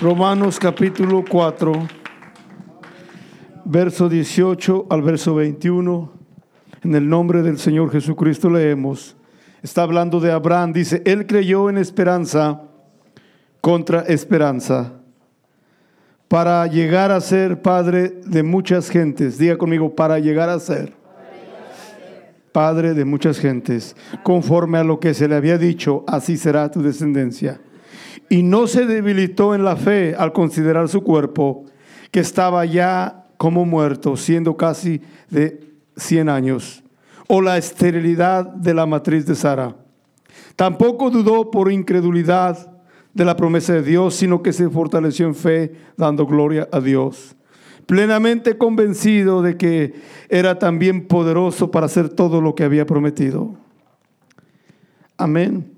Romanos capítulo 4, verso 18 al verso 21. En el nombre del Señor Jesucristo leemos. Está hablando de Abraham. Dice, él creyó en esperanza contra esperanza para llegar a ser padre de muchas gentes. Diga conmigo, para llegar a ser padre de muchas gentes. Conforme a lo que se le había dicho, así será tu descendencia y no se debilitó en la fe al considerar su cuerpo, que estaba ya como muerto, siendo casi de 100 años, o la esterilidad de la matriz de Sara. Tampoco dudó por incredulidad de la promesa de Dios, sino que se fortaleció en fe, dando gloria a Dios, plenamente convencido de que era también poderoso para hacer todo lo que había prometido. Amén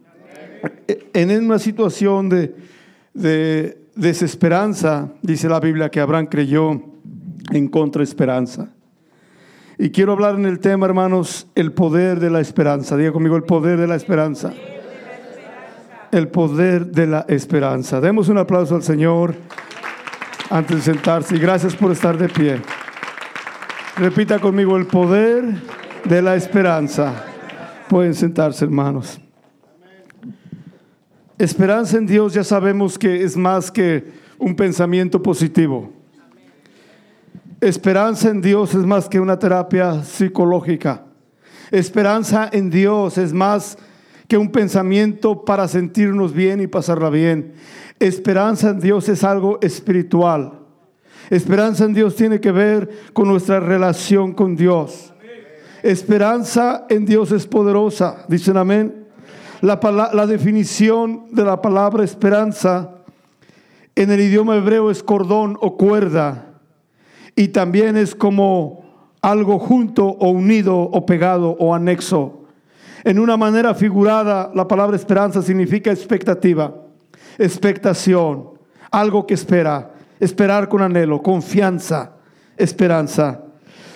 en una situación de, desesperanza, dice la Biblia que Abraham creyó en contraesperanza. Y quiero hablar en el tema, hermanos, el poder de la esperanza. Diga conmigo, el poder de la esperanza. El poder de la esperanza. Demos un aplauso al Señor antes de sentarse. Y gracias por estar de pie. Repita conmigo, el poder de la esperanza. Pueden sentarse, hermanos. Esperanza en Dios ya sabemos que es más que un pensamiento positivo. Esperanza en Dios es más que una terapia psicológica. Esperanza en Dios es más que un pensamiento para sentirnos bien y pasarla bien. Esperanza en Dios es algo espiritual. Esperanza en Dios tiene que ver con nuestra relación con Dios. Esperanza en Dios es poderosa. Dicen amén. La, definición de la palabra esperanza en el idioma hebreo es cordón o cuerda y también es como algo junto o unido o pegado o anexo. En una manera figurada, la palabra esperanza significa expectativa, expectación, algo que espera, esperar con anhelo, confianza, esperanza.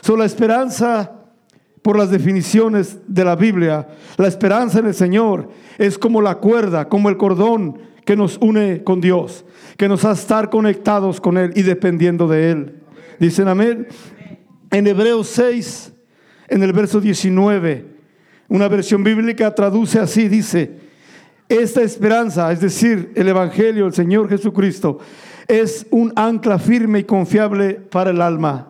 So, la esperanza por las definiciones de la Biblia, la esperanza en el Señor es como la cuerda, como el cordón que nos une con Dios, que nos hace estar conectados con Él y dependiendo de Él. Dicen amén. En Hebreos 6, en el verso 19, una versión bíblica traduce así, dice, esta esperanza, es decir, el Evangelio, el Señor Jesucristo, es un ancla firme y confiable para el alma.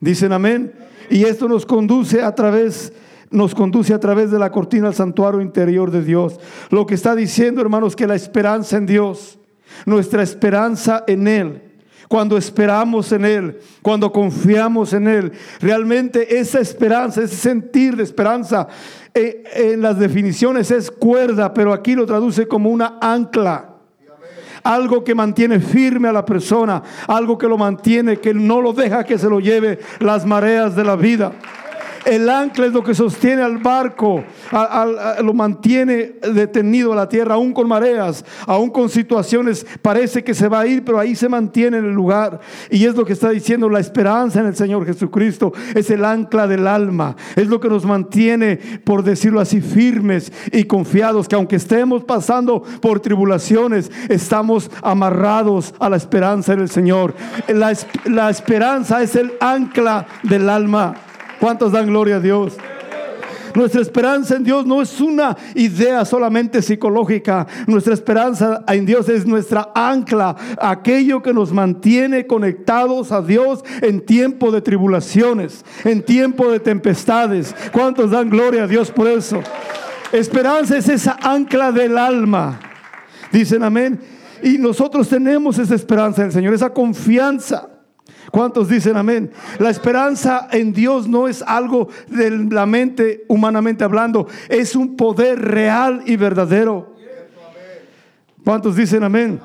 Dicen amén. Y esto nos conduce a través nos conduce a través de la cortina al santuario interior de Dios. Lo que está diciendo, hermanos, que la esperanza en Dios, nuestra esperanza en Él, cuando esperamos en Él, cuando confiamos en Él, realmente esa esperanza, ese sentir de esperanza, eh, en las definiciones es cuerda, pero aquí lo traduce como una ancla algo que mantiene firme a la persona, algo que lo mantiene, que no lo deja que se lo lleve las mareas de la vida. El ancla es lo que sostiene al barco, lo mantiene detenido a la tierra, aún con mareas, aún con situaciones, parece que se va a ir, pero ahí se mantiene en el lugar. Y es lo que está diciendo la esperanza en el Señor Jesucristo, es el ancla del alma, es lo que nos mantiene, por decirlo así, firmes y confiados, que aunque estemos pasando por tribulaciones, estamos amarrados a la esperanza en el Señor. La, la esperanza es el ancla del alma. ¿Cuántos dan gloria a Dios? Nuestra esperanza en Dios no es una idea solamente psicológica. Nuestra esperanza en Dios es nuestra ancla, aquello que nos mantiene conectados a Dios en tiempo de tribulaciones, en tiempo de tempestades. ¿Cuántos dan gloria a Dios por eso? Esperanza es esa ancla del alma. Dicen amén. Y nosotros tenemos esa esperanza en el Señor, esa confianza. ¿Cuántos dicen amén? La esperanza en Dios no es algo de la mente, humanamente hablando, es un poder real y verdadero. ¿Cuántos dicen amén?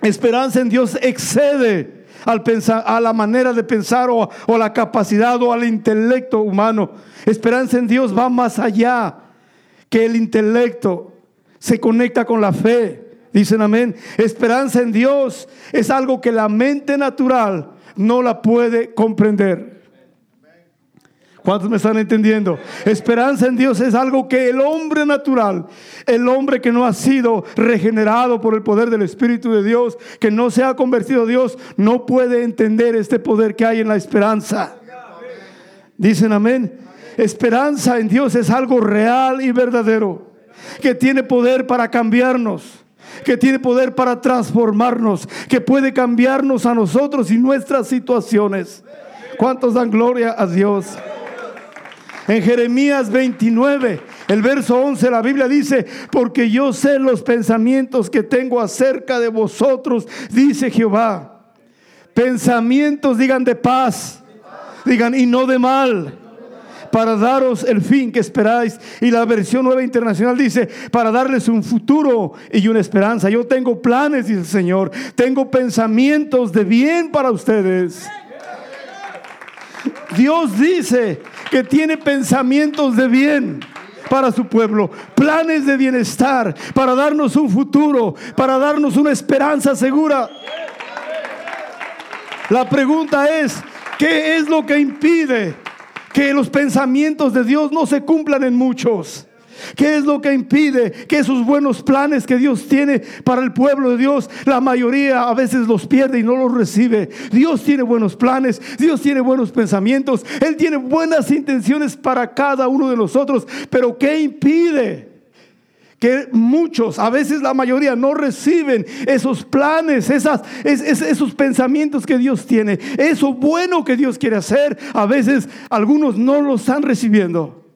Esperanza en Dios excede al pensar, a la manera de pensar o, o la capacidad o al intelecto humano. Esperanza en Dios va más allá que el intelecto. Se conecta con la fe. Dicen amén. Esperanza en Dios es algo que la mente natural no la puede comprender. ¿Cuántos me están entendiendo? Esperanza en Dios es algo que el hombre natural, el hombre que no ha sido regenerado por el poder del Espíritu de Dios, que no se ha convertido a Dios, no puede entender este poder que hay en la esperanza. Dicen amén. Esperanza en Dios es algo real y verdadero, que tiene poder para cambiarnos, que tiene poder para transformarnos, que puede cambiarnos a nosotros y nuestras situaciones. ¿Cuántos dan gloria a Dios? En Jeremías 29, el verso 11, la Biblia dice, porque yo sé los pensamientos que tengo acerca de vosotros, dice Jehová. Pensamientos, digan de paz, digan y no de mal para daros el fin que esperáis. Y la versión nueva internacional dice, para darles un futuro y una esperanza. Yo tengo planes, dice el Señor. Tengo pensamientos de bien para ustedes. Dios dice que tiene pensamientos de bien para su pueblo, planes de bienestar, para darnos un futuro, para darnos una esperanza segura. La pregunta es, ¿qué es lo que impide que los pensamientos de Dios no se cumplan en muchos? ¿Qué es lo que impide que esos buenos planes que Dios tiene para el pueblo de Dios, la mayoría a veces los pierde y no los recibe? Dios tiene buenos planes, Dios tiene buenos pensamientos, Él tiene buenas intenciones para cada uno de nosotros, pero ¿qué impide? Que muchos, a veces la mayoría, no reciben esos planes, esas, esos pensamientos que Dios tiene, eso bueno que Dios quiere hacer, a veces algunos no lo están recibiendo.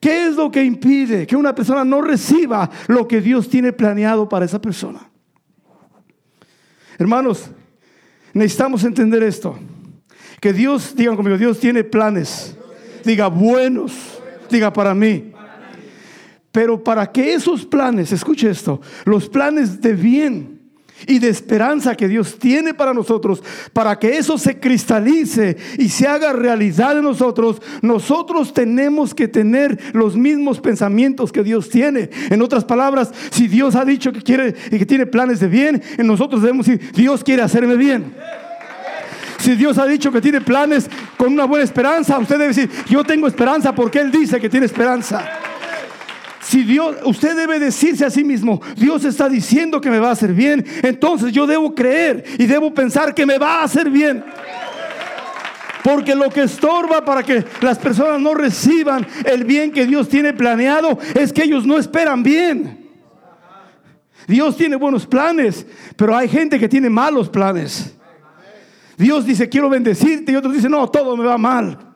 ¿Qué es lo que impide que una persona no reciba lo que Dios tiene planeado para esa persona? Hermanos, necesitamos entender esto. Que Dios, digan conmigo, Dios tiene planes. Diga buenos, diga para mí. Pero para que esos planes, escuche esto, los planes de bien y de esperanza que Dios tiene para nosotros, para que eso se cristalice y se haga realidad en nosotros, nosotros tenemos que tener los mismos pensamientos que Dios tiene. En otras palabras, si Dios ha dicho que quiere y que tiene planes de bien, en nosotros debemos decir, Dios quiere hacerme bien. Si Dios ha dicho que tiene planes con una buena esperanza, usted debe decir, yo tengo esperanza porque Él dice que tiene esperanza. Si Dios, usted debe decirse a sí mismo, Dios está diciendo que me va a hacer bien, entonces yo debo creer y debo pensar que me va a hacer bien. Porque lo que estorba para que las personas no reciban el bien que Dios tiene planeado es que ellos no esperan bien. Dios tiene buenos planes, pero hay gente que tiene malos planes. Dios dice, quiero bendecirte y otros dicen, no, todo me va mal.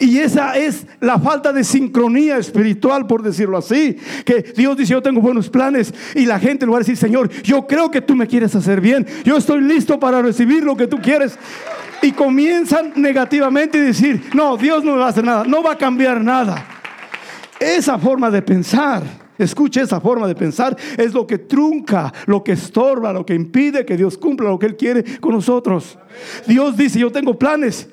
Y esa es la falta de sincronía espiritual, por decirlo así. Que Dios dice, yo tengo buenos planes. Y la gente le va a decir, Señor, yo creo que tú me quieres hacer bien. Yo estoy listo para recibir lo que tú quieres. Y comienzan negativamente y decir, no, Dios no me va a hacer nada. No va a cambiar nada. Esa forma de pensar. Escuche, esa forma de pensar es lo que trunca, lo que estorba, lo que impide que Dios cumpla lo que Él quiere con nosotros. Dios dice, yo tengo planes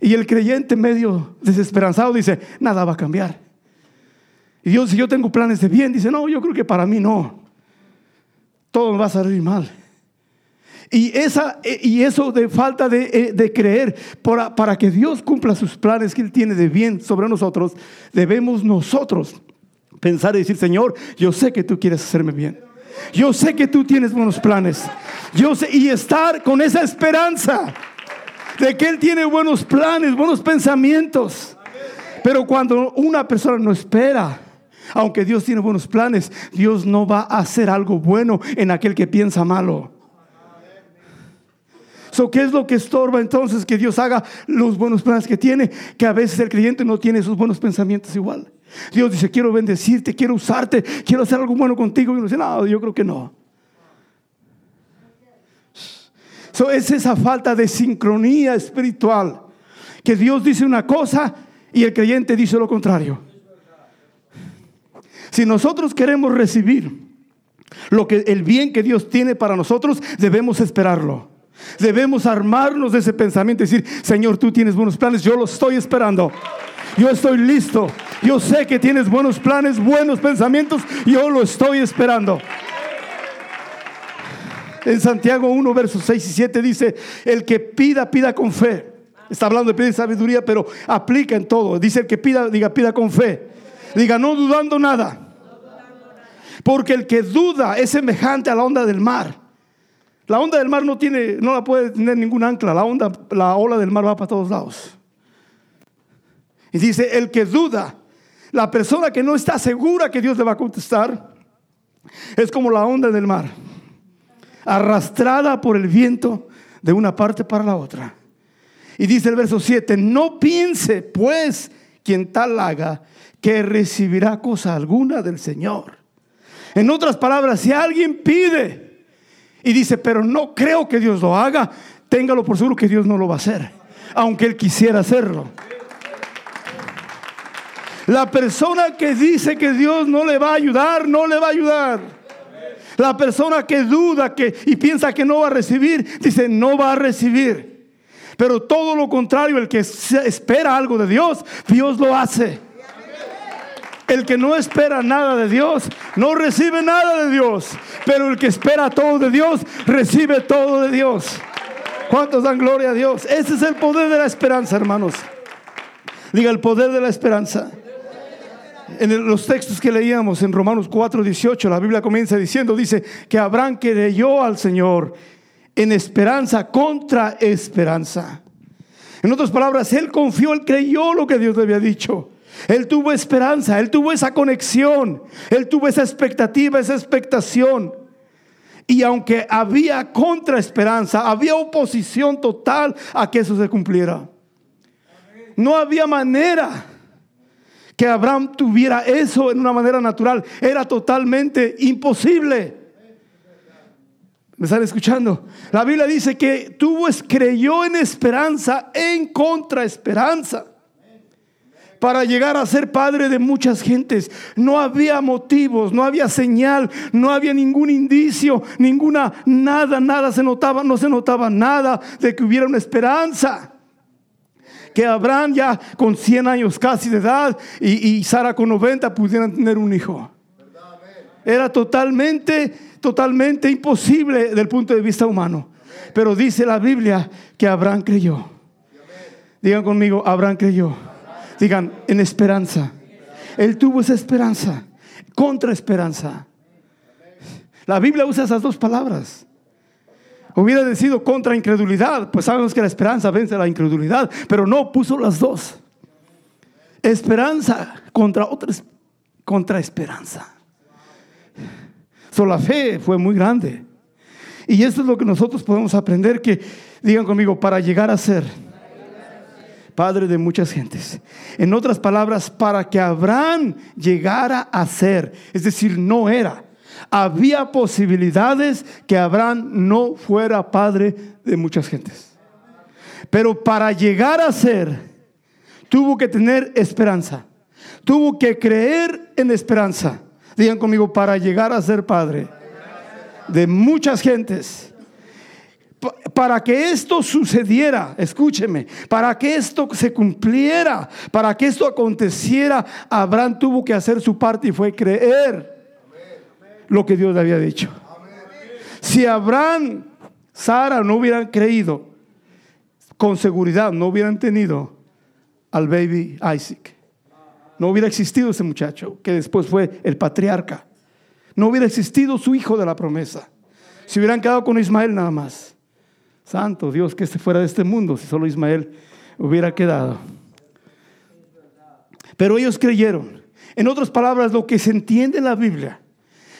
y el creyente medio desesperanzado dice, nada va a cambiar. Y Dios, si yo tengo planes de bien, dice, no, yo creo que para mí no. Todo me va a salir mal. Y, esa, y eso de falta de, eh, creer, para, para que Dios cumpla sus planes que Él tiene de bien sobre nosotros, debemos nosotros pensar y decir, Señor, yo sé que tú quieres hacerme bien. Yo sé que tú tienes buenos planes. Yo sé, y estar con esa esperanza de que Él tiene buenos planes, buenos pensamientos. Pero cuando una persona no espera, aunque Dios tiene buenos planes, Dios no va a hacer algo bueno en aquel que piensa malo. So, ¿Qué es lo que estorba entonces que Dios haga los buenos planes que tiene? Que a veces el creyente no tiene sus buenos pensamientos igual. Dios dice, quiero bendecirte, quiero usarte, quiero hacer algo bueno contigo. Y uno dice, no, yo creo que no. Es esa falta de sincronía espiritual. Que Dios dice una cosa y el creyente dice lo contrario. Si nosotros queremos recibir lo que el bien que Dios tiene para nosotros, debemos esperarlo. Debemos armarnos de ese pensamiento y decir, Señor, tú tienes buenos planes, yo lo estoy esperando. Yo estoy listo. Yo sé que tienes buenos planes, buenos pensamientos, yo lo estoy esperando. En Santiago 1, versos 6 y 7 dice, el que pida, pida con fe. Está hablando de pedir sabiduría, pero aplica en todo. Dice el que pida, diga, pida con fe. Diga, no dudando nada. Porque el que duda es semejante a la onda del mar. La onda del mar no tiene, no la puede tener ningún ancla. La onda, la ola del mar va para todos lados. Y dice, el que duda, la persona que no está segura que Dios le va a contestar, es como la onda del mar, arrastrada por el viento de una parte para la otra. Y dice el verso 7, no piense pues quien tal haga que recibirá cosa alguna del Señor. En otras palabras, si alguien pide y dice, pero no creo que Dios lo haga, téngalo por seguro que Dios no lo va a hacer, aunque él quisiera hacerlo. La persona que dice que Dios no le va a ayudar, no le va a ayudar. La persona que duda que, y piensa que no va a recibir, dice no va a recibir. Pero todo lo contrario, el que espera algo de Dios, Dios lo hace. El que no espera nada de Dios, no recibe nada de Dios. Pero el que espera todo de Dios, recibe todo de Dios. ¿Cuántos dan gloria a Dios? Ese es el poder de la esperanza, hermanos. Diga el poder de la esperanza en los textos que leíamos en Romanos 4, 18, la Biblia comienza diciendo, dice que Abraham creyó al Señor en esperanza contra esperanza. En otras palabras, él confió, él creyó lo que Dios le había dicho. Él tuvo esperanza, él tuvo esa conexión, él tuvo esa expectativa, esa expectación. Y aunque había contra esperanza, había oposición total a que eso se cumpliera. No había manera que Abraham tuviera eso en una manera natural. Era totalmente imposible. ¿Me están escuchando? La Biblia dice que tuvo, creyó en esperanza, en contraesperanza, para llegar a ser padre de muchas gentes. No había motivos, no había señal, no había ningún indicio, ninguna, nada, nada se notaba, no se notaba nada de que hubiera una esperanza que Abraham ya con 100 años casi de edad y, Sara con 90 pudieran tener un hijo. Era totalmente, totalmente imposible desde el punto de vista humano. Pero dice la Biblia que Abraham creyó. Digan conmigo, Abraham creyó. Digan, en esperanza. Él tuvo esa esperanza, contra esperanza. La Biblia usa esas dos palabras. Hubiera decidido contra incredulidad, pues sabemos que la esperanza vence la incredulidad, pero no puso las dos. Esperanza contra otra contra esperanza. So, la fe fue muy grande. Y esto es lo que nosotros podemos aprender que digan conmigo para llegar a ser padre de muchas gentes. En otras palabras, para que Abraham llegara a ser, es decir, no era había posibilidades que Abraham no fuera padre de muchas gentes. Pero para llegar a ser, tuvo que tener esperanza. Tuvo que creer en esperanza. Digan conmigo, para llegar a ser padre de muchas gentes. Para que esto sucediera, escúcheme, para que esto se cumpliera, para que esto aconteciera, Abraham tuvo que hacer su parte y fue creer lo que Dios le había dicho. Si Abraham, Sara no hubieran creído, con seguridad no hubieran tenido al baby Isaac. No hubiera existido ese muchacho que después fue el patriarca. No hubiera existido su hijo de la promesa. Si hubieran quedado con Ismael nada más. Santo Dios, que esté fuera de este mundo, si solo Ismael hubiera quedado. Pero ellos creyeron. En otras palabras, lo que se entiende en la Biblia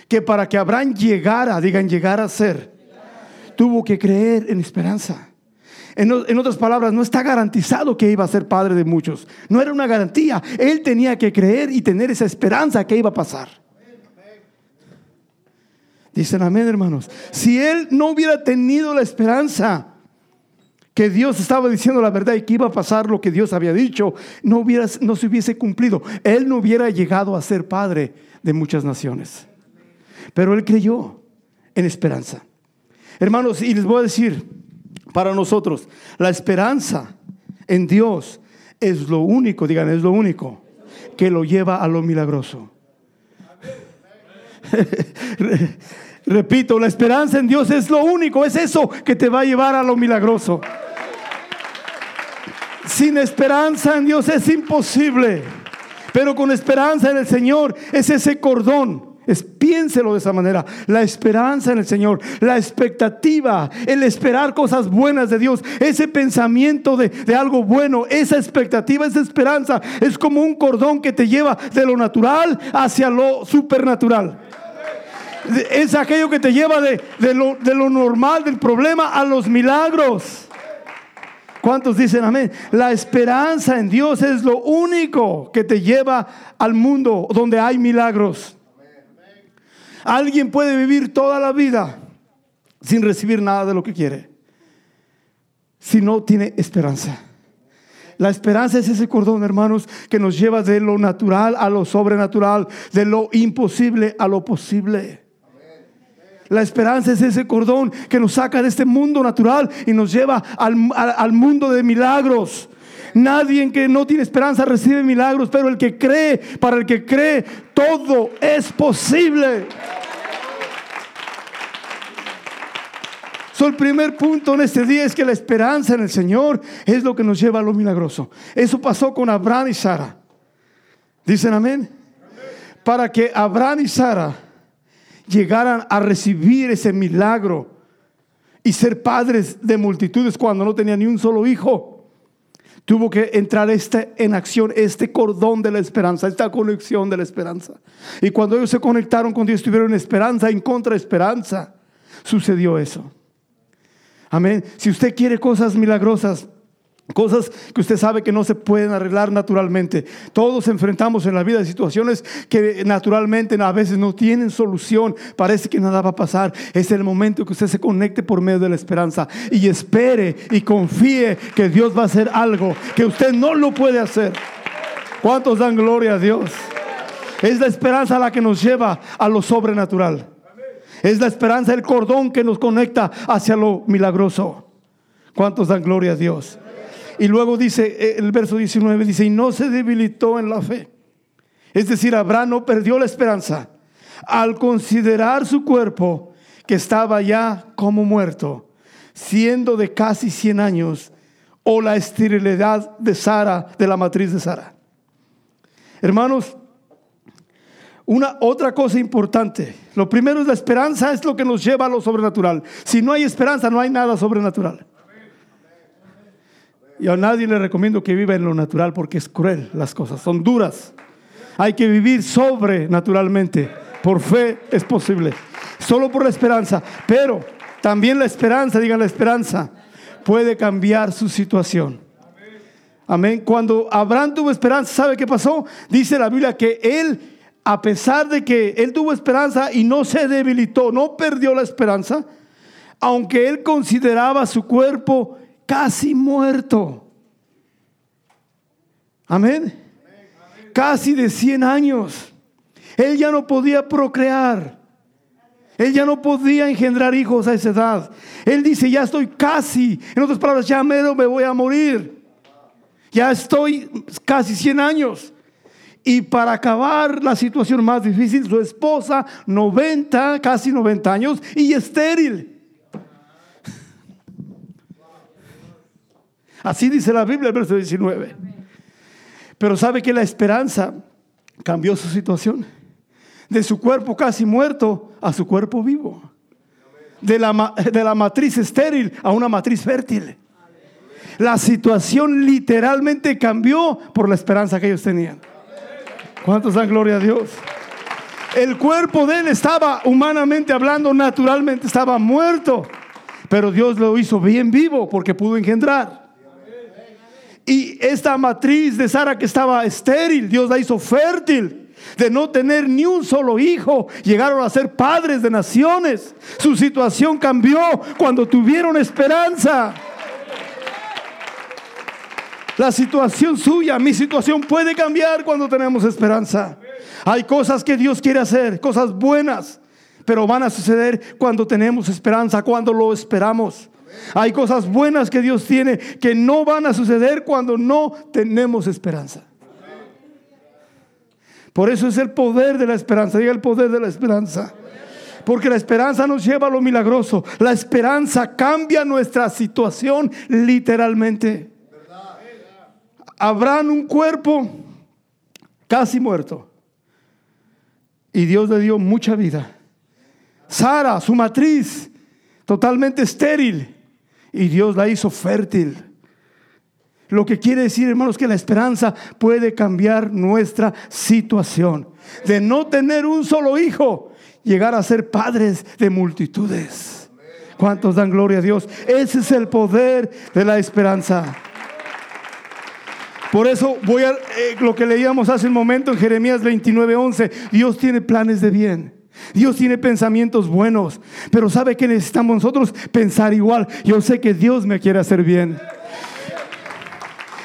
que para que Abraham llegara, digan llegar a ser, tuvo que creer en esperanza. En, en, otras palabras, no está garantizado que iba a ser padre de muchos. No era una garantía. Él tenía que creer y tener esa esperanza que iba a pasar. Dicen amén, hermanos. Si él no hubiera tenido la esperanza que Dios estaba diciendo la verdad y que iba a pasar lo que Dios había dicho, no, hubiera, no se hubiese cumplido. Él no hubiera llegado a ser padre de muchas naciones. Pero él creyó en esperanza. Hermanos, y les voy a decir, para nosotros, la esperanza en Dios es lo único, digan, es lo único que lo lleva a lo milagroso. Repito, la esperanza en Dios es lo único, es eso que te va a llevar a lo milagroso. Sin esperanza en Dios es imposible. Pero con esperanza en el Señor es ese cordón. Piénselo de esa manera. La esperanza en el Señor, la expectativa, el esperar cosas buenas de Dios, ese pensamiento de, algo bueno, esa expectativa, esa esperanza, es como un cordón que te lleva de lo natural hacia lo supernatural. Es aquello que te lleva de, lo, de lo normal, del problema, a los milagros. ¿Cuántos dicen amén? La esperanza en Dios es lo único que te lleva al mundo donde hay milagros. Alguien puede vivir toda la vida sin recibir nada de lo que quiere, si no tiene esperanza. La esperanza es ese cordón, hermanos, que nos lleva de lo natural a lo sobrenatural, de lo imposible a lo posible. La esperanza es ese cordón que nos saca de este mundo natural y nos lleva al, al, mundo de milagros. Nadie que no tiene esperanza recibe milagros, pero el que cree, para el que cree, todo es posible. So, el primer punto en este día es que la esperanza en el Señor es lo que nos lleva a lo milagroso. Eso pasó con Abraham y Sara. ¿Dicen amén? Para que Abraham y Sara llegaran a recibir ese milagro y ser padres de multitudes cuando no tenían ni un solo hijo. Tuvo que entrar este, en acción este cordón de la esperanza, esta conexión de la esperanza. Y cuando ellos se conectaron con Dios, tuvieron esperanza en contra esperanza. Sucedió eso. Amén. Si usted quiere cosas milagrosas, Cosas que usted sabe que no se pueden arreglar naturalmente. Todos enfrentamos en la vida situaciones que naturalmente a veces no tienen solución. Parece que nada va a pasar. Es el momento que usted se conecte por medio de la esperanza y espere y confíe que Dios va a hacer algo que usted no lo puede hacer. ¿Cuántos dan gloria a Dios? Es la esperanza la que nos lleva a lo sobrenatural. Es la esperanza, el cordón que nos conecta hacia lo milagroso. ¿Cuántos dan gloria a Dios? Y luego dice, eh, el verso 19 dice, y no se debilitó en la fe. Es decir, Abraham no perdió la esperanza al considerar su cuerpo que estaba ya como muerto, siendo de casi 100 años, o la esterilidad de Sara, de la matriz de Sara. Hermanos, una otra cosa importante. Lo primero es la esperanza, es lo que nos lleva a lo sobrenatural. Si no hay esperanza, no hay nada sobrenatural. Y a nadie le recomiendo que viva en lo natural porque es cruel las cosas, son duras. Hay que vivir sobrenaturalmente. Por fe es posible. Solo por la esperanza. Pero también la esperanza, digan la esperanza, puede cambiar su situación. Amén. Cuando Abraham tuvo esperanza, ¿sabe qué pasó? Dice la Biblia que él, a pesar de que él tuvo esperanza y no se debilitó, no perdió la esperanza, aunque él consideraba su cuerpo casi muerto. Amén. Casi de 100 años. Él ya no podía procrear. Él ya no podía engendrar hijos a esa edad. Él dice, ya estoy casi, en otras palabras, ya mero me voy a morir. Ya estoy casi 100 años. Y para acabar la situación más difícil, su esposa, 90, casi 90 años, y estéril. Así dice la Biblia, el verso 19. Pero sabe que la esperanza cambió su situación. De su cuerpo casi muerto a su cuerpo vivo. De la, de la matriz estéril a una matriz fértil. La situación literalmente cambió por la esperanza que ellos tenían. ¿Cuántos dan gloria a Dios? El cuerpo de él estaba humanamente hablando, naturalmente estaba muerto. Pero Dios lo hizo bien vivo porque pudo engendrar. Y esta matriz de Sara que estaba estéril, Dios la hizo fértil. De no tener ni un solo hijo, llegaron a ser padres de naciones. Su situación cambió cuando tuvieron esperanza. La situación suya, mi situación puede cambiar cuando tenemos esperanza. Hay cosas que Dios quiere hacer, cosas buenas, pero van a suceder cuando tenemos esperanza, cuando lo esperamos. Hay cosas buenas que Dios tiene que no van a suceder cuando no tenemos esperanza. Por eso es el poder de la esperanza. Diga el poder de la esperanza. Porque la esperanza nos lleva a lo milagroso. La esperanza cambia nuestra situación literalmente. Abraham un cuerpo casi muerto. Y Dios le dio mucha vida. Sara, su matriz, totalmente estéril. Y Dios la hizo fértil. Lo que quiere decir, hermanos, que la esperanza puede cambiar nuestra situación. De no tener un solo hijo, llegar a ser padres de multitudes. ¿Cuántos dan gloria a Dios? Ese es el poder de la esperanza. Por eso voy a eh, lo que leíamos hace un momento en Jeremías 29:11. Dios tiene planes de bien. Dios tiene pensamientos buenos. Pero ¿sabe que necesitamos nosotros? Pensar igual. Yo sé que Dios me quiere hacer bien.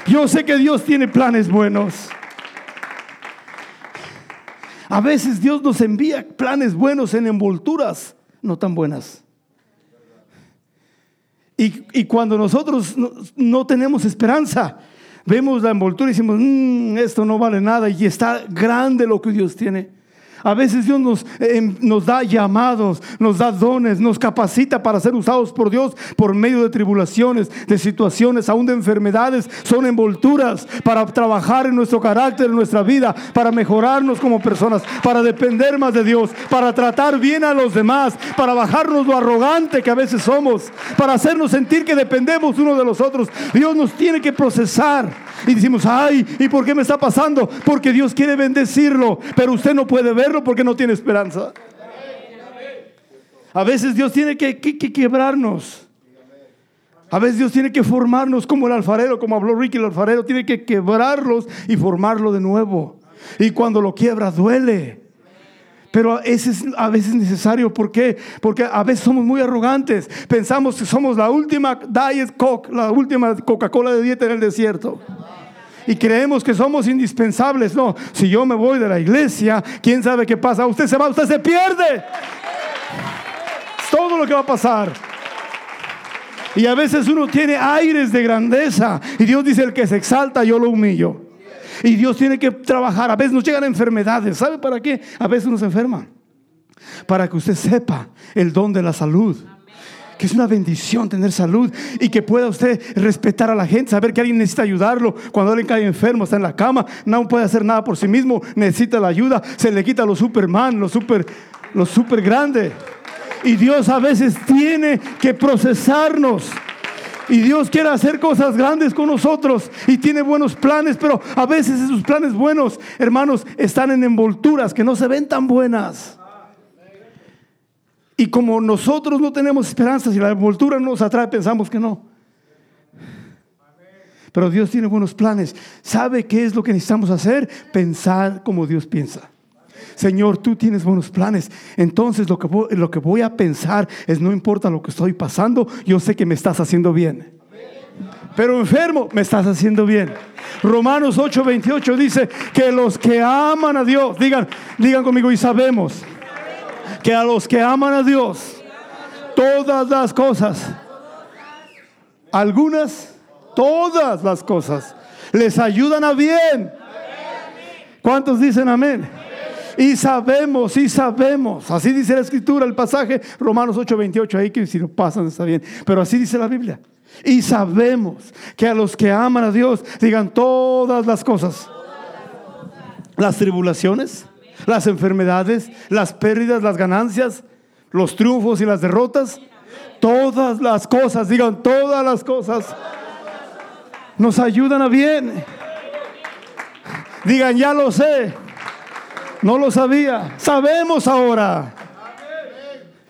Yo sé que Dios tiene planes buenos. A veces Dios nos envía planes buenos en envolturas no tan buenas. Y, cuando nosotros no, tenemos esperanza, vemos la envoltura y decimos, mm, esto no vale nada y está grande lo que Dios tiene. A veces Dios nos, em, nos da llamados, nos da dones, nos capacita para ser usados por Dios por medio de tribulaciones, de situaciones, aún de enfermedades. Son envolturas para trabajar en nuestro carácter, en nuestra vida, para mejorarnos como personas, para depender más de Dios, para tratar bien a los demás, para bajarnos lo arrogante que a veces somos, para hacernos sentir que dependemos uno de los otros. Dios nos tiene que procesar y decimos, ay, ¿y por qué me está pasando? Porque Dios quiere bendecirlo, pero usted no puede verlo porque no tiene esperanza. A veces Dios tiene que, quebrarnos. A veces Dios tiene que formarnos como el alfarero, como habló Ricky el alfarero, tiene que quebrarlos y formarlo de nuevo. Y cuando lo quiebra duele. Pero ese es a veces necesario. ¿Por qué? Porque a veces somos muy arrogantes. Pensamos que somos la última Diet Coke, la última Coca-Cola de dieta en el desierto y creemos que somos indispensables. No, si yo me voy de la iglesia, ¿quién sabe qué pasa? Usted se va, usted se pierde. Todo lo que va a pasar. Y a veces uno tiene aires de grandeza y Dios dice, el que se exalta, yo lo humillo. Y Dios tiene que trabajar. A veces nos llegan enfermedades. ¿Sabe para qué? A veces uno se enferma. Para que usted sepa el don de la salud que es una bendición tener salud y que pueda usted respetar a la gente, saber que alguien necesita ayudarlo. Cuando alguien cae enfermo, está en la cama, no puede hacer nada por sí mismo, necesita la ayuda, se le quita los superman, los super, los super grandes. Y Dios a veces tiene que procesarnos. Y Dios quiere hacer cosas grandes con nosotros y tiene buenos planes, pero a veces esos planes buenos, hermanos, están en envolturas que no se ven tan buenas. Y como nosotros no tenemos esperanza, si la envoltura nos atrae, pensamos que no. Pero Dios tiene buenos planes. ¿Sabe qué es lo que necesitamos hacer? Pensar como Dios piensa. Señor, tú tienes buenos planes. Entonces lo que, voy, lo que voy a pensar es, no importa lo que estoy pasando, yo sé que me estás haciendo bien. Pero enfermo, me estás haciendo bien. Romanos 8:28 dice que los que aman a Dios, digan, digan conmigo y sabemos que a los que aman a Dios, todas las cosas, algunas, todas las cosas, les ayudan a bien. ¿Cuántos dicen amén? Y sabemos, y sabemos, así dice la escritura, el pasaje Romanos 8:28, ahí que si lo pasan está bien, pero así dice la Biblia. Y sabemos que a los que aman a Dios digan todas las cosas, las tribulaciones, las enfermedades, las pérdidas, las ganancias, los triunfos y las derrotas. Todas las cosas, digan todas las cosas, nos ayudan a bien. Digan, ya lo sé. No lo sabía. Sabemos ahora.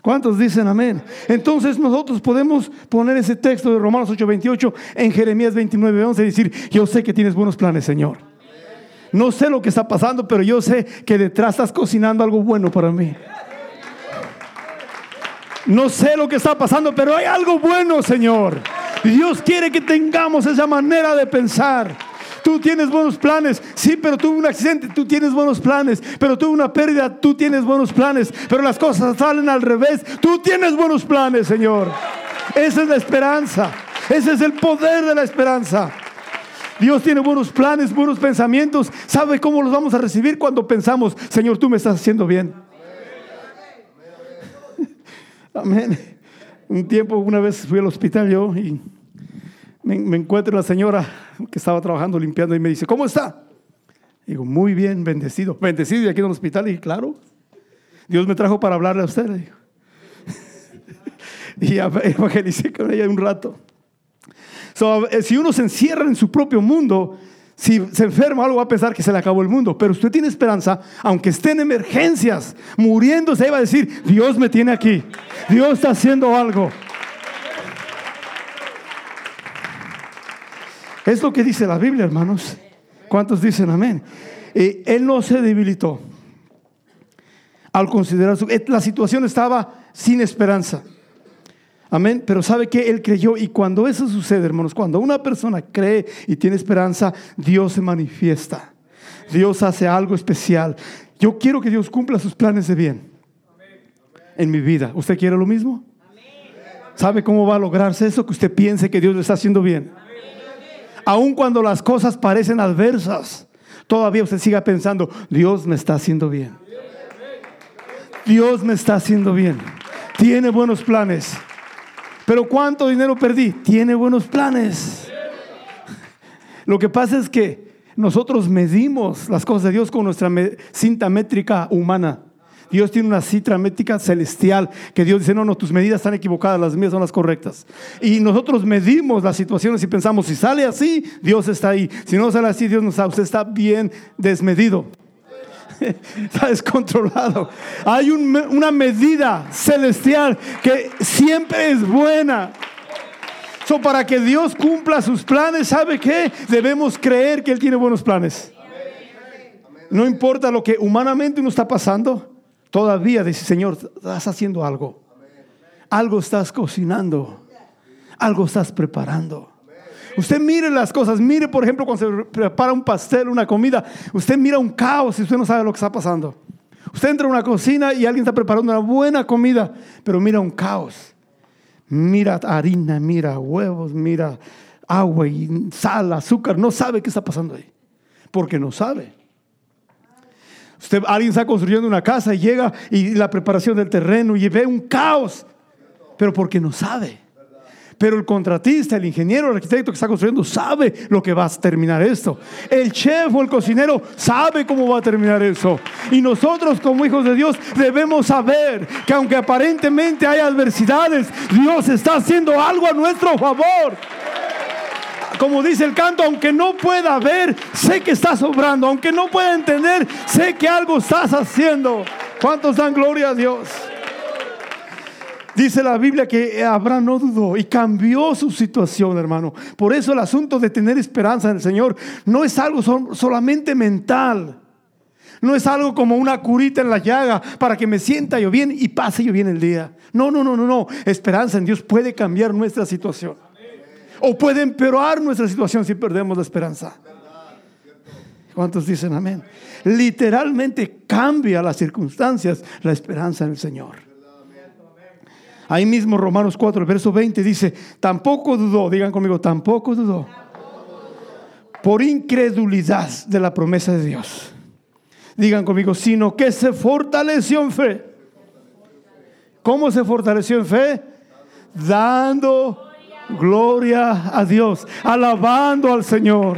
¿Cuántos dicen amén? Entonces nosotros podemos poner ese texto de Romanos 8:28 en Jeremías 29:11 y decir, yo sé que tienes buenos planes, Señor. No sé lo que está pasando, pero yo sé que detrás estás cocinando algo bueno para mí. No sé lo que está pasando, pero hay algo bueno, Señor. Dios quiere que tengamos esa manera de pensar. Tú tienes buenos planes, sí, pero tuve un accidente, tú tienes buenos planes, pero tuve una pérdida, tú tienes buenos planes, pero las cosas salen al revés, tú tienes buenos planes, Señor. Esa es la esperanza, ese es el poder de la esperanza. Dios tiene buenos planes, buenos pensamientos. ¿Sabe cómo los vamos a recibir cuando pensamos, Señor, tú me estás haciendo bien? Amén. Un tiempo, una vez fui al hospital yo y me, encuentro la señora que estaba trabajando limpiando y me dice, ¿cómo está? Digo, muy bien, bendecido. Bendecido y aquí en el hospital. Y claro, Dios me trajo para hablarle a usted. Y evangelicé con ella un rato. Eh, si uno se encierra en su propio mundo, si se enferma algo va a pensar que se le acabó el mundo. Pero usted tiene esperanza, aunque esté en emergencias, muriéndose, va a decir, Dios me tiene aquí. Dios está haciendo algo. Es lo que dice la Biblia, hermanos. ¿Cuántos dicen amén? Eh, él no se debilitó al considerar su... La situación estaba sin esperanza. Amén. Pero sabe que él creyó y cuando eso sucede, hermanos, cuando una persona cree y tiene esperanza, Dios se manifiesta. Dios hace algo especial. Yo quiero que Dios cumpla sus planes de bien en mi vida. ¿Usted quiere lo mismo? ¿Sabe cómo va a lograrse eso? Que usted piense que Dios lo está haciendo bien. Aun cuando las cosas parecen adversas, todavía usted siga pensando, Dios me está haciendo bien. Dios me está haciendo bien. Tiene buenos planes. Pero ¿cuánto dinero perdí? Tiene buenos planes. Lo que pasa es que nosotros medimos las cosas de Dios con nuestra cinta métrica humana. Dios tiene una cinta métrica celestial que Dios dice, no, no, tus medidas están equivocadas, las mías son las correctas. Y nosotros medimos las situaciones y pensamos, si sale así, Dios está ahí. Si no sale así, Dios no está. Usted está bien desmedido. está descontrolado. Hay una medida celestial que siempre es buena. Para que Dios cumpla sus planes, ¿sabe qué? Debemos creer que Él tiene buenos planes. No importa lo que humanamente uno está pasando, todavía dice, Señor, estás haciendo algo. Algo estás cocinando. Algo estás preparando. Usted mire las cosas, mire por ejemplo cuando se prepara un pastel, una comida, usted mira un caos y usted no sabe lo que está pasando. Usted entra a una cocina y alguien está preparando una buena comida, pero mira un caos. Mira harina, mira huevos, mira agua y sal, azúcar, no sabe qué está pasando ahí, porque no sabe. Alguien está construyendo una casa y llega y la preparación del terreno y ve un caos, pero porque no sabe. Pero el contratista, el ingeniero, el arquitecto que está construyendo sabe lo que va a terminar esto. El chef o el cocinero sabe cómo va a terminar eso. Y nosotros como hijos de Dios debemos saber que aunque aparentemente hay adversidades, Dios está haciendo algo a nuestro favor. Como dice el canto, aunque no pueda ver, sé que estás obrando. Aunque no pueda entender, sé que algo estás haciendo. ¿Cuántos dan gloria a Dios? Dice la Biblia que Abraham no dudó y cambió su situación, hermano. Por eso el asunto de tener esperanza en el Señor no es algo solamente mental. No es algo como una curita en la llaga para que me sienta yo bien y pase yo bien el día. No, no, no, no, no. Esperanza en Dios puede cambiar nuestra situación. O puede empeorar nuestra situación si perdemos la esperanza. ¿Cuántos dicen amén? Literalmente cambia las circunstancias la esperanza en el Señor. Ahí mismo Romanos 4, verso 20 dice, tampoco dudó, digan conmigo, tampoco dudó, por incredulidad de la promesa de Dios. Digan conmigo, sino que se fortaleció en fe. ¿Cómo se fortaleció en fe? Dando gloria a Dios, alabando al Señor.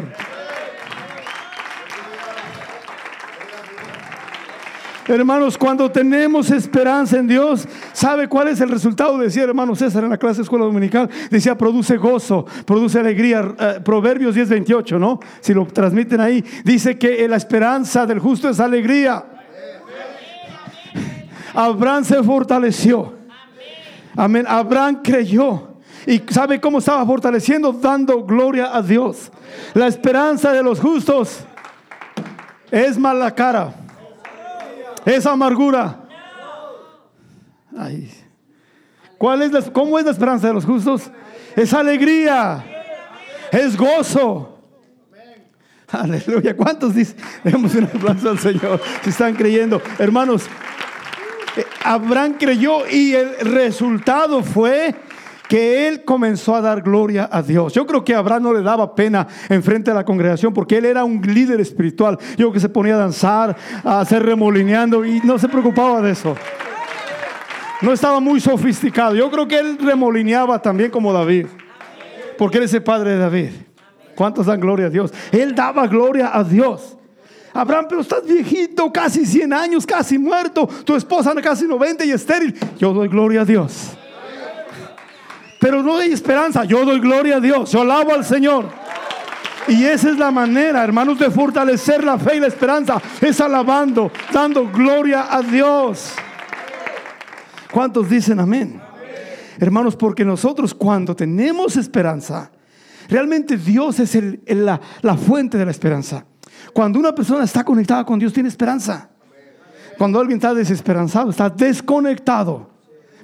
Hermanos, cuando tenemos esperanza en Dios, ¿sabe cuál es el resultado? Decía hermano César en la clase de escuela dominical, decía, produce gozo, produce alegría. Eh, Proverbios 10, 28, ¿no? Si lo transmiten ahí, dice que la esperanza del justo es alegría. Abraham se fortaleció. Amén. Abraham creyó. ¿Y sabe cómo estaba fortaleciendo? Dando gloria a Dios. La esperanza de los justos es mala cara esa amargura. ¿Cuál es ¿Cómo es la esperanza de los justos? Es alegría, es gozo. Aleluya. ¿Cuántos dicen? Demos un aplauso al Señor. Si están creyendo, hermanos, eh, Abraham creyó y el resultado fue que él comenzó a dar gloria a Dios. Yo creo que a Abraham no le daba pena enfrente de la congregación porque él era un líder espiritual. Yo creo que se ponía a danzar, a hacer remolineando y no se preocupaba de eso. No estaba muy sofisticado. Yo creo que él remolineaba también como David, porque él es el padre de David. ¿Cuántos dan gloria a Dios? Él daba gloria a Dios. Abraham, pero estás viejito, casi 100 años, casi muerto. Tu esposa casi 90 y estéril. Yo doy gloria a Dios. Pero no hay esperanza. Yo doy gloria a Dios. Yo alabo al Señor. Y esa es la manera, hermanos, de fortalecer la fe y la esperanza. Es alabando, dando gloria a Dios. ¿Cuántos dicen amén? Hermanos, porque nosotros cuando tenemos esperanza, realmente Dios es la, la fuente de la esperanza. Cuando una persona está conectada con Dios, tiene esperanza. Cuando alguien está desesperanzado, está desconectado.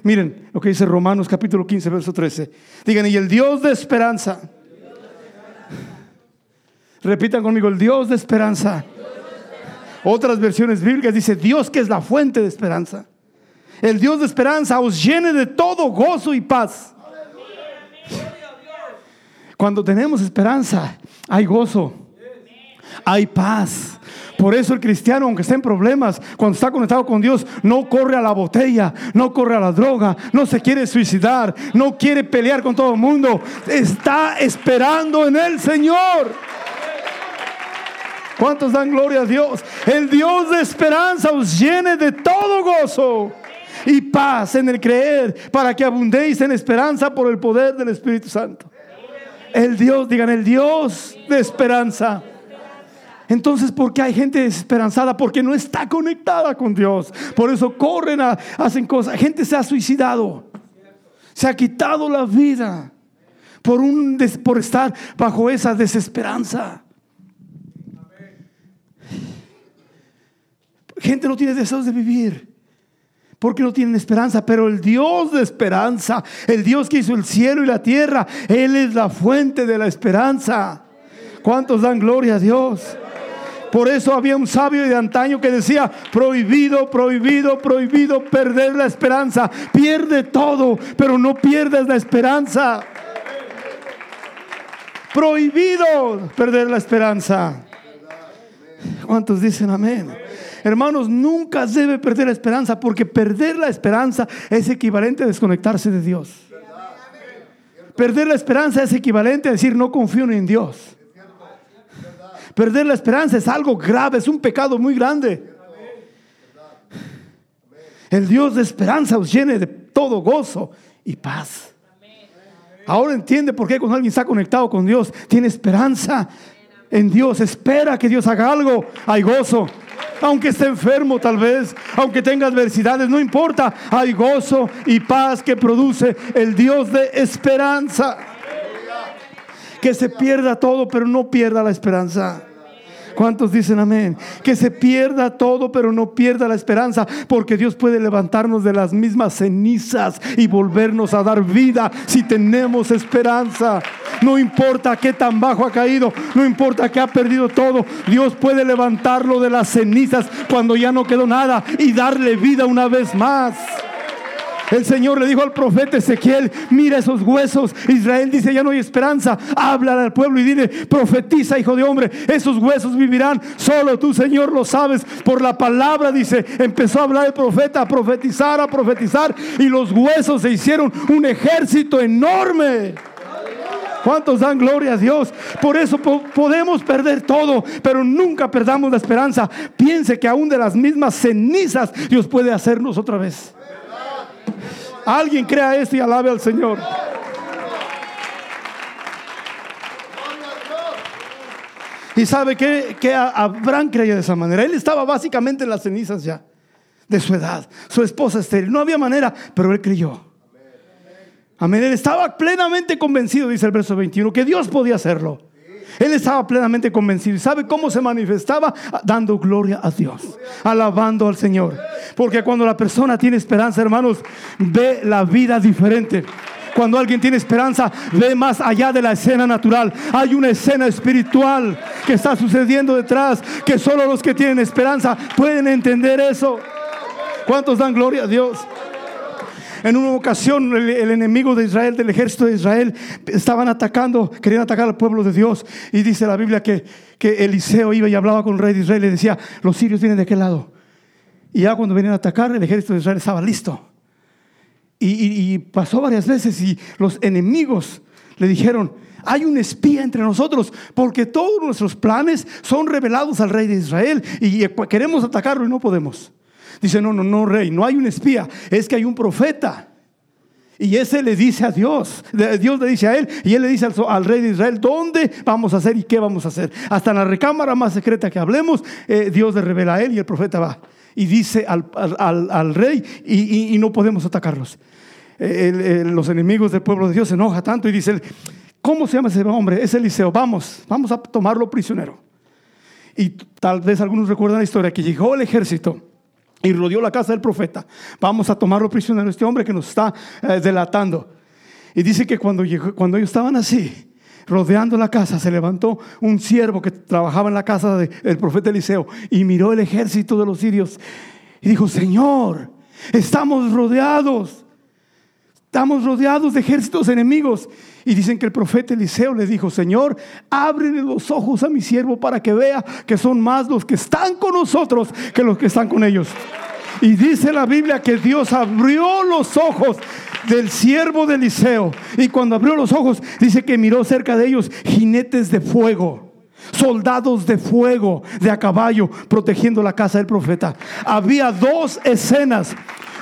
Miren lo que dice Romanos capítulo 15, verso 13. Digan, y el Dios de esperanza Repitan conmigo, el Dios de esperanza. Otras versiones bíblicas dice Dios que es la fuente de esperanza. El Dios de esperanza os llene de todo gozo y paz. Cuando tenemos esperanza, hay gozo, hay paz. Por eso el cristiano, aunque esté en problemas, cuando está conectado con Dios, no corre a la botella, no corre a la droga, no se quiere suicidar, no quiere pelear con todo el mundo. Está esperando en el Señor. ¿Cuántos dan gloria a Dios? El Dios de esperanza os llene de todo gozo y paz en el creer para que abundéis en esperanza por el poder del Espíritu Santo. El Dios, digan, el Dios de esperanza. Entonces, ¿por qué hay gente desesperanzada? Porque no está conectada con Dios. Por eso corren, hacen cosas. Gente se ha suicidado. Se ha quitado la vida por, un, por estar bajo esa desesperanza. Gente no tiene deseos de vivir porque no tienen esperanza, pero el Dios de esperanza, el Dios que hizo el cielo y la tierra, Él es la fuente de la esperanza. ¿Cuántos dan gloria a Dios? Por eso había un sabio de antaño que decía, prohibido, prohibido, prohibido perder la esperanza. Pierde todo, pero no pierdas la esperanza. Prohibido perder la esperanza. ¿Cuántos dicen amén? Hermanos, nunca debe perder la esperanza porque perder la esperanza es equivalente a desconectarse de Dios. Perder la esperanza es equivalente a decir no confío en Dios. Perder la esperanza es algo grave, es un pecado muy grande. El Dios de esperanza os llene de todo gozo y paz. Ahora entiende por qué cuando alguien está conectado con Dios, tiene esperanza en Dios, espera que Dios haga algo, hay gozo aunque esté enfermo tal vez, aunque tenga adversidades, no importa, hay gozo y paz que produce el Dios de esperanza. Que se pierda todo, pero no pierda la esperanza. ¿Cuántos dicen amén? Que se pierda todo, pero no pierda la esperanza, porque Dios puede levantarnos de las mismas cenizas y volvernos a dar vida si tenemos esperanza. No importa qué tan bajo ha caído, no importa que ha perdido todo, Dios puede levantarlo de las cenizas cuando ya no quedó nada y darle vida una vez más. El Señor le dijo al profeta Ezequiel, mira esos huesos. Israel dice, ya no hay esperanza. Habla al pueblo y dile, profetiza, hijo de hombre, esos huesos vivirán. Solo tú, Señor, lo sabes. Por la palabra, dice, empezó a hablar el profeta, a profetizar, a profetizar. Y los huesos se hicieron un ejército enorme. ¿Cuántos dan gloria a Dios? Por eso podemos perder todo, pero nunca perdamos la esperanza. Piense que aún de las mismas cenizas Dios puede hacernos otra vez. Alguien crea esto y alabe al Señor. Y sabe que, que Abraham creía de esa manera. Él estaba básicamente en las cenizas ya de su edad. Su esposa estéril. No había manera, pero él creyó. Amén. Él estaba plenamente convencido, dice el verso 21, que Dios podía hacerlo. Él estaba plenamente convencido. ¿Y sabe cómo se manifestaba? Dando gloria a Dios, alabando al Señor. Porque cuando la persona tiene esperanza, hermanos, ve la vida diferente. Cuando alguien tiene esperanza, ve más allá de la escena natural. Hay una escena espiritual que está sucediendo detrás, que solo los que tienen esperanza pueden entender eso. ¿Cuántos dan gloria a Dios? En una ocasión el, enemigo de Israel, del ejército de Israel, estaban atacando, querían atacar al pueblo de Dios. Y dice la Biblia que, que Eliseo iba y hablaba con el rey de Israel y decía, los sirios vienen de aquel lado. Y ya cuando venían a atacar, el ejército de Israel estaba listo. Y, y pasó varias veces y los enemigos le dijeron, hay un espía entre nosotros, porque todos nuestros planes son revelados al rey de Israel y queremos atacarlo y no podemos. Dice, no, no, no, rey, no hay un espía, es que hay un profeta. Y ese le dice a Dios, Dios le dice a él, y él le dice al, rey de Israel, ¿dónde vamos a hacer y qué vamos a hacer? Hasta en la recámara más secreta que hablemos, eh, Dios le revela a él y el profeta va. Y dice al, rey, y, no podemos atacarlos. los enemigos del pueblo de Dios se enoja tanto y dice, ¿cómo se llama ese hombre? Es Eliseo, vamos, vamos a tomarlo prisionero. Y tal vez algunos recuerdan la historia que llegó el ejército y rodeó la casa del profeta. Vamos a tomarlo prisionero, este hombre que nos está eh, delatando. Y dice que cuando, cuando ellos estaban así, rodeando la casa, se levantó un siervo que trabajaba en la casa del profeta Eliseo y miró el ejército de los sirios y dijo, Señor, estamos rodeados, estamos rodeados de ejércitos enemigos. Y dicen que el profeta Eliseo le dijo, Señor, ábrele los ojos a mi siervo para que vea que son más los que están con nosotros que los que están con ellos. Y dice la Biblia que Dios abrió los ojos del siervo de Eliseo. Y cuando abrió los ojos, dice que miró cerca de ellos jinetes de fuego. Soldados de fuego de a caballo protegiendo la casa del profeta. Había dos escenas.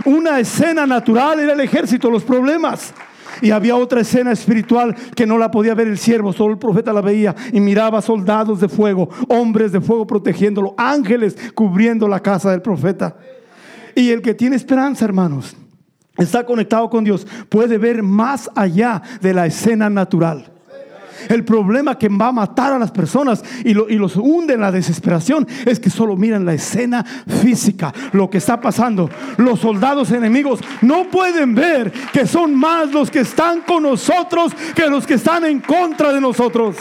Una escena natural era el ejército, los problemas. Y había otra escena espiritual que no la podía ver el siervo, solo el profeta la veía y miraba soldados de fuego, hombres de fuego protegiéndolo, ángeles cubriendo la casa del profeta. Y el que tiene esperanza, hermanos, está conectado con Dios, puede ver más allá de la escena natural. El problema que va a matar a las personas y, los hunde en la desesperación es que solo miran la escena física, lo que está pasando. Los soldados enemigos no pueden ver que son más los que están con nosotros que los que están en contra de nosotros.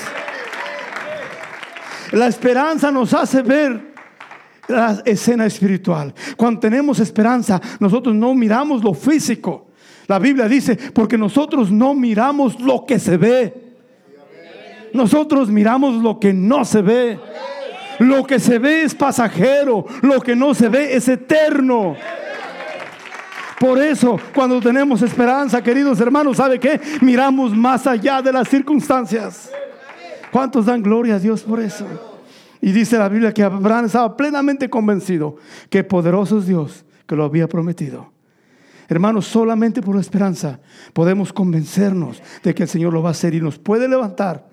La esperanza nos hace ver la escena espiritual. Cuando tenemos esperanza, nosotros no miramos lo físico. La Biblia dice, porque nosotros no miramos lo que se ve. Nosotros miramos lo que no se ve. Lo que se ve es pasajero, lo que no se ve es eterno. Por eso, cuando tenemos esperanza, queridos hermanos, ¿sabe qué? Miramos más allá de las circunstancias. ¿Cuántos dan gloria a Dios por eso? Y dice la Biblia que Abraham estaba plenamente convencido que poderoso es Dios que lo había prometido. Hermanos, solamente por la esperanza podemos convencernos de que el Señor lo va a hacer y nos puede levantar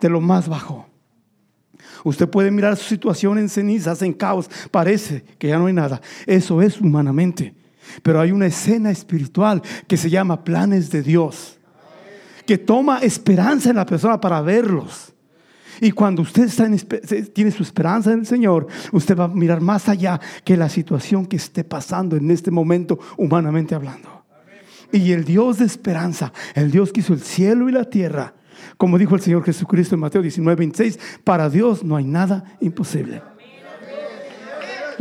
de lo más bajo. Usted puede mirar su situación en cenizas, en caos, parece que ya no hay nada. Eso es humanamente. Pero hay una escena espiritual que se llama planes de Dios, que toma esperanza en la persona para verlos. Y cuando usted tiene su esperanza en el Señor, usted va a mirar más allá que la situación que esté pasando en este momento, humanamente hablando. Y el Dios de esperanza, el Dios que hizo el cielo y la tierra, como dijo el Señor Jesucristo en Mateo 19, 26, para Dios no hay nada imposible.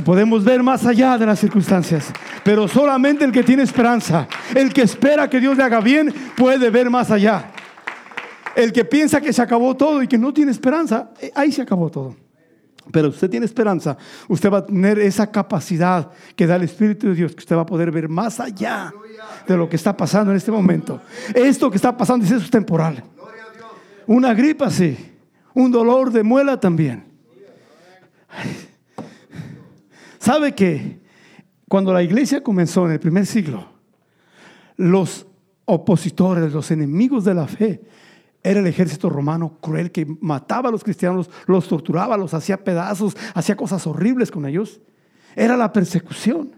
Podemos ver más allá de las circunstancias, pero solamente el que tiene esperanza, el que espera que Dios le haga bien, puede ver más allá. El que piensa que se acabó todo y que no tiene esperanza, eh, ahí se acabó todo. Pero usted tiene esperanza, usted va a tener esa capacidad que da el Espíritu de Dios, que usted va a poder ver más allá de lo que está pasando en este momento. Esto que está pasando es temporal. Una gripa sí, un dolor de muela también. ¿Sabe que cuando la iglesia comenzó en el primer siglo, los opositores, los enemigos de la fe, era el ejército romano cruel que mataba a los cristianos, los torturaba, los hacía pedazos, hacía cosas horribles con ellos. Era la persecución.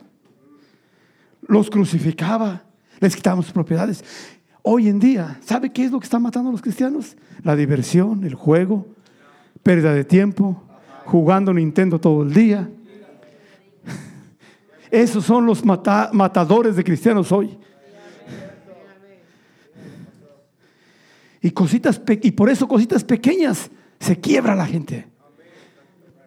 Los crucificaba, les quitaba sus propiedades. Hoy en día, ¿sabe qué es lo que está matando a los cristianos? La diversión, el juego, pérdida de tiempo, jugando Nintendo todo el día. Esos son los matadores de cristianos hoy. Y cositas y por eso cositas pequeñas se quiebra la gente.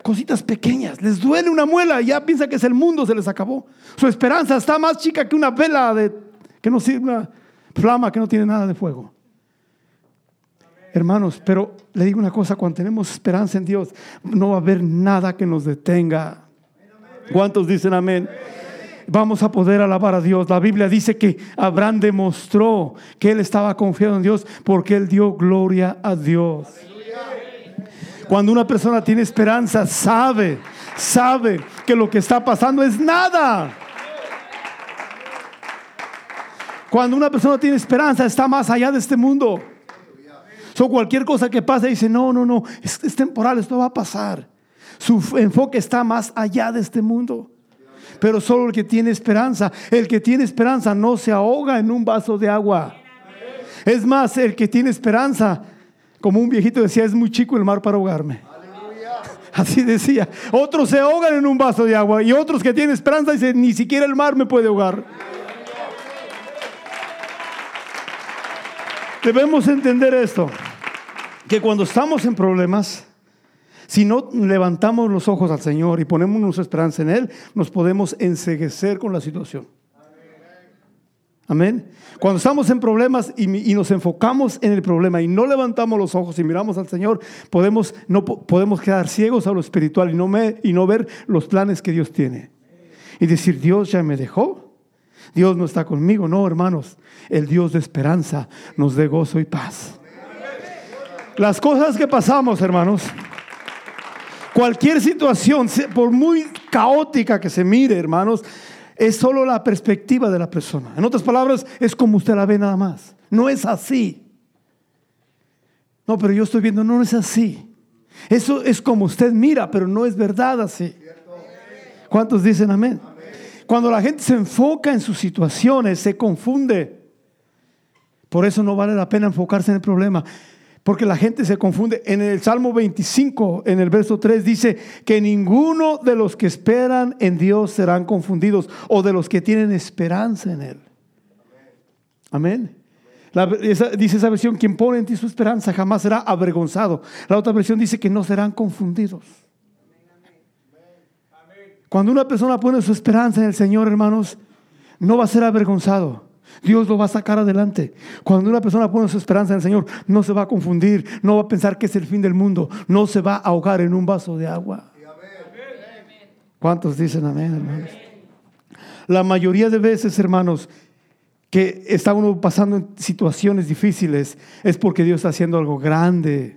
Cositas pequeñas, les duele una muela y ya piensa que es el mundo, se les acabó. Su esperanza está más chica que una vela de que no sirve, una flama que no tiene nada de fuego. Hermanos, pero le digo una cosa, cuando tenemos esperanza en Dios, no va a haber nada que nos detenga. ¿Cuántos dicen amén? vamos a poder alabar a Dios. La Biblia dice que Abraham demostró que él estaba confiado en Dios porque él dio gloria a Dios. Cuando una persona tiene esperanza, sabe, sabe que lo que está pasando es nada. Cuando una persona tiene esperanza, está más allá de este mundo. So, cualquier cosa que pase, dice, no, no, no, es, temporal, esto va a pasar. Su enfoque está más allá de este mundo. Pero solo el que tiene esperanza, el que tiene esperanza no se ahoga en un vaso de agua. Es más, el que tiene esperanza, como un viejito decía, es muy chico el mar para ahogarme. Así decía. Otros se ahogan en un vaso de agua y otros que tienen esperanza dicen, ni siquiera el mar me puede ahogar. Debemos entender esto, que cuando estamos en problemas, si no levantamos los ojos al Señor y ponemos nuestra esperanza en Él, nos podemos enseguecer con la situación. Amén. Cuando estamos en problemas y, nos enfocamos en el problema y no levantamos los ojos y miramos al Señor, podemos, no, podemos quedar ciegos a lo espiritual y no, y no ver los planes que Dios tiene. Y decir, Dios ya me dejó. Dios no está conmigo. No, hermanos, el Dios de esperanza nos dé gozo y paz. Las cosas que pasamos, hermanos, cualquier situación, por muy caótica que se mire, hermanos, es solo la perspectiva de la persona. En otras palabras, es como usted la ve nada más. No es así. No, pero yo estoy viendo, no es así. Eso es como usted mira, pero no es verdad así. ¿Cuántos dicen amén? Cuando la gente se enfoca en sus situaciones, se confunde. Por eso no vale la pena enfocarse en el problema. Porque la gente se confunde. En el Salmo 25, en el verso 3, dice que ninguno de los que esperan en Dios serán confundidos o de los que tienen esperanza en Él. Amén. dice esa versión, quien pone en ti su esperanza jamás será avergonzado. La otra versión dice que no serán confundidos. Cuando una persona pone su esperanza en el Señor, hermanos, no va a ser avergonzado. Dios lo va a sacar adelante. Cuando una persona pone su esperanza en el Señor, no se va a confundir, no va a pensar que es el fin del mundo, no se va a ahogar en un vaso de agua. ¿Cuántos dicen amén, hermanos? La mayoría de veces, hermanos, que está uno pasando en situaciones difíciles, es porque Dios está haciendo algo grande.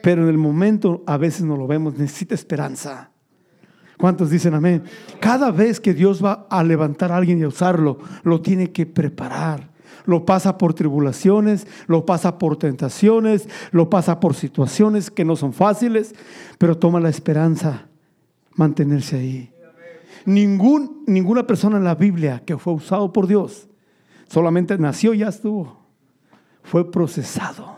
Pero en el momento a veces no lo vemos, necesita esperanza. ¿Cuántos dicen amén? Cada vez que Dios va a levantar a alguien y a usarlo, lo tiene que preparar. Lo pasa por tribulaciones, lo pasa por tentaciones, lo pasa por situaciones que no son fáciles, pero toma la esperanza mantenerse ahí. Ningún, ninguna persona en la Biblia que fue usado por Dios solamente nació y ya estuvo. Fue procesado.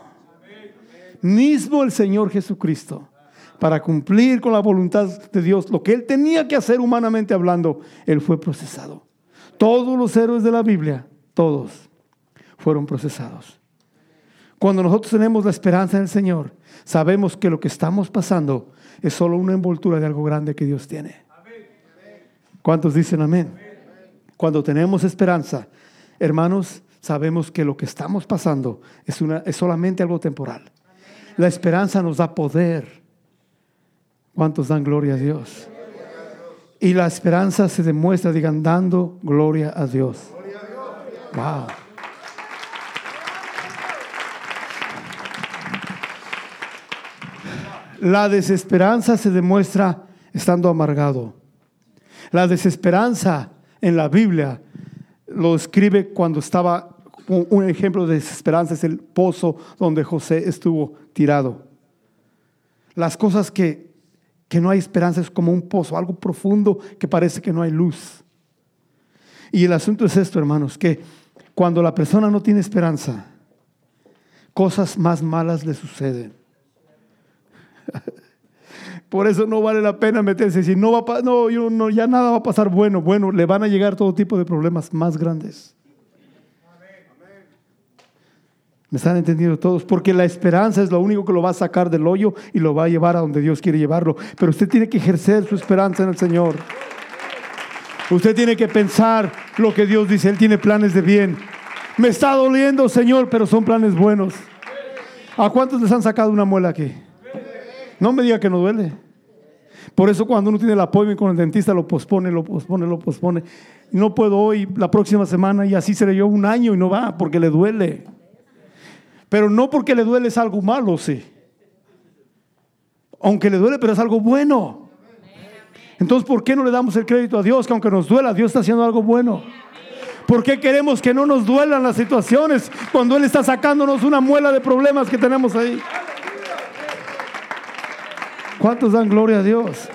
Mismo el Señor Jesucristo para cumplir con la voluntad de Dios, lo que él tenía que hacer humanamente hablando, él fue procesado. Todos los héroes de la Biblia, todos, fueron procesados. Cuando nosotros tenemos la esperanza en el Señor, sabemos que lo que estamos pasando es solo una envoltura de algo grande que Dios tiene. ¿Cuántos dicen amén? Cuando tenemos esperanza, hermanos, sabemos que lo que estamos pasando es, una, es solamente algo temporal. La esperanza nos da poder ¿Cuántos dan gloria a Dios? Y la esperanza se demuestra, digan, dando gloria a Dios. Wow. La desesperanza se demuestra estando amargado. La desesperanza en la Biblia lo escribe cuando estaba, un ejemplo de desesperanza es el pozo donde José estuvo tirado. Las cosas que que no hay esperanza, es como un pozo, algo profundo que parece que no hay luz. Y el asunto es esto, hermanos, que cuando la persona no tiene esperanza, cosas más malas le suceden. Por eso no vale la pena meterse. Si no va no, no, ya nada va a pasar bueno. Bueno, le van a llegar todo tipo de problemas más grandes. ¿Me están entendiendo todos? Porque la esperanza es lo único que lo va a sacar del hoyo y lo va a llevar a donde Dios quiere llevarlo. Pero usted tiene que ejercer su esperanza en el Señor. Usted tiene que pensar lo que Dios dice. Él tiene planes de bien. Me está doliendo, Señor, pero son planes buenos. ¿A cuántos les han sacado una muela aquí? No me diga que no duele. Por eso cuando uno tiene el apoyo con el dentista lo pospone, lo pospone, lo pospone. No puedo hoy, la próxima semana y así seré yo un año y no va porque le duele. Pero no porque le duele es algo malo, sí. Aunque le duele, pero es algo bueno. Entonces, ¿por qué no le damos el crédito a Dios? Que aunque nos duela, Dios está haciendo algo bueno. ¿Por qué queremos que no nos duelan las situaciones cuando Él está sacándonos una muela de problemas que tenemos ahí? ¿Cuántos dan gloria a Dios?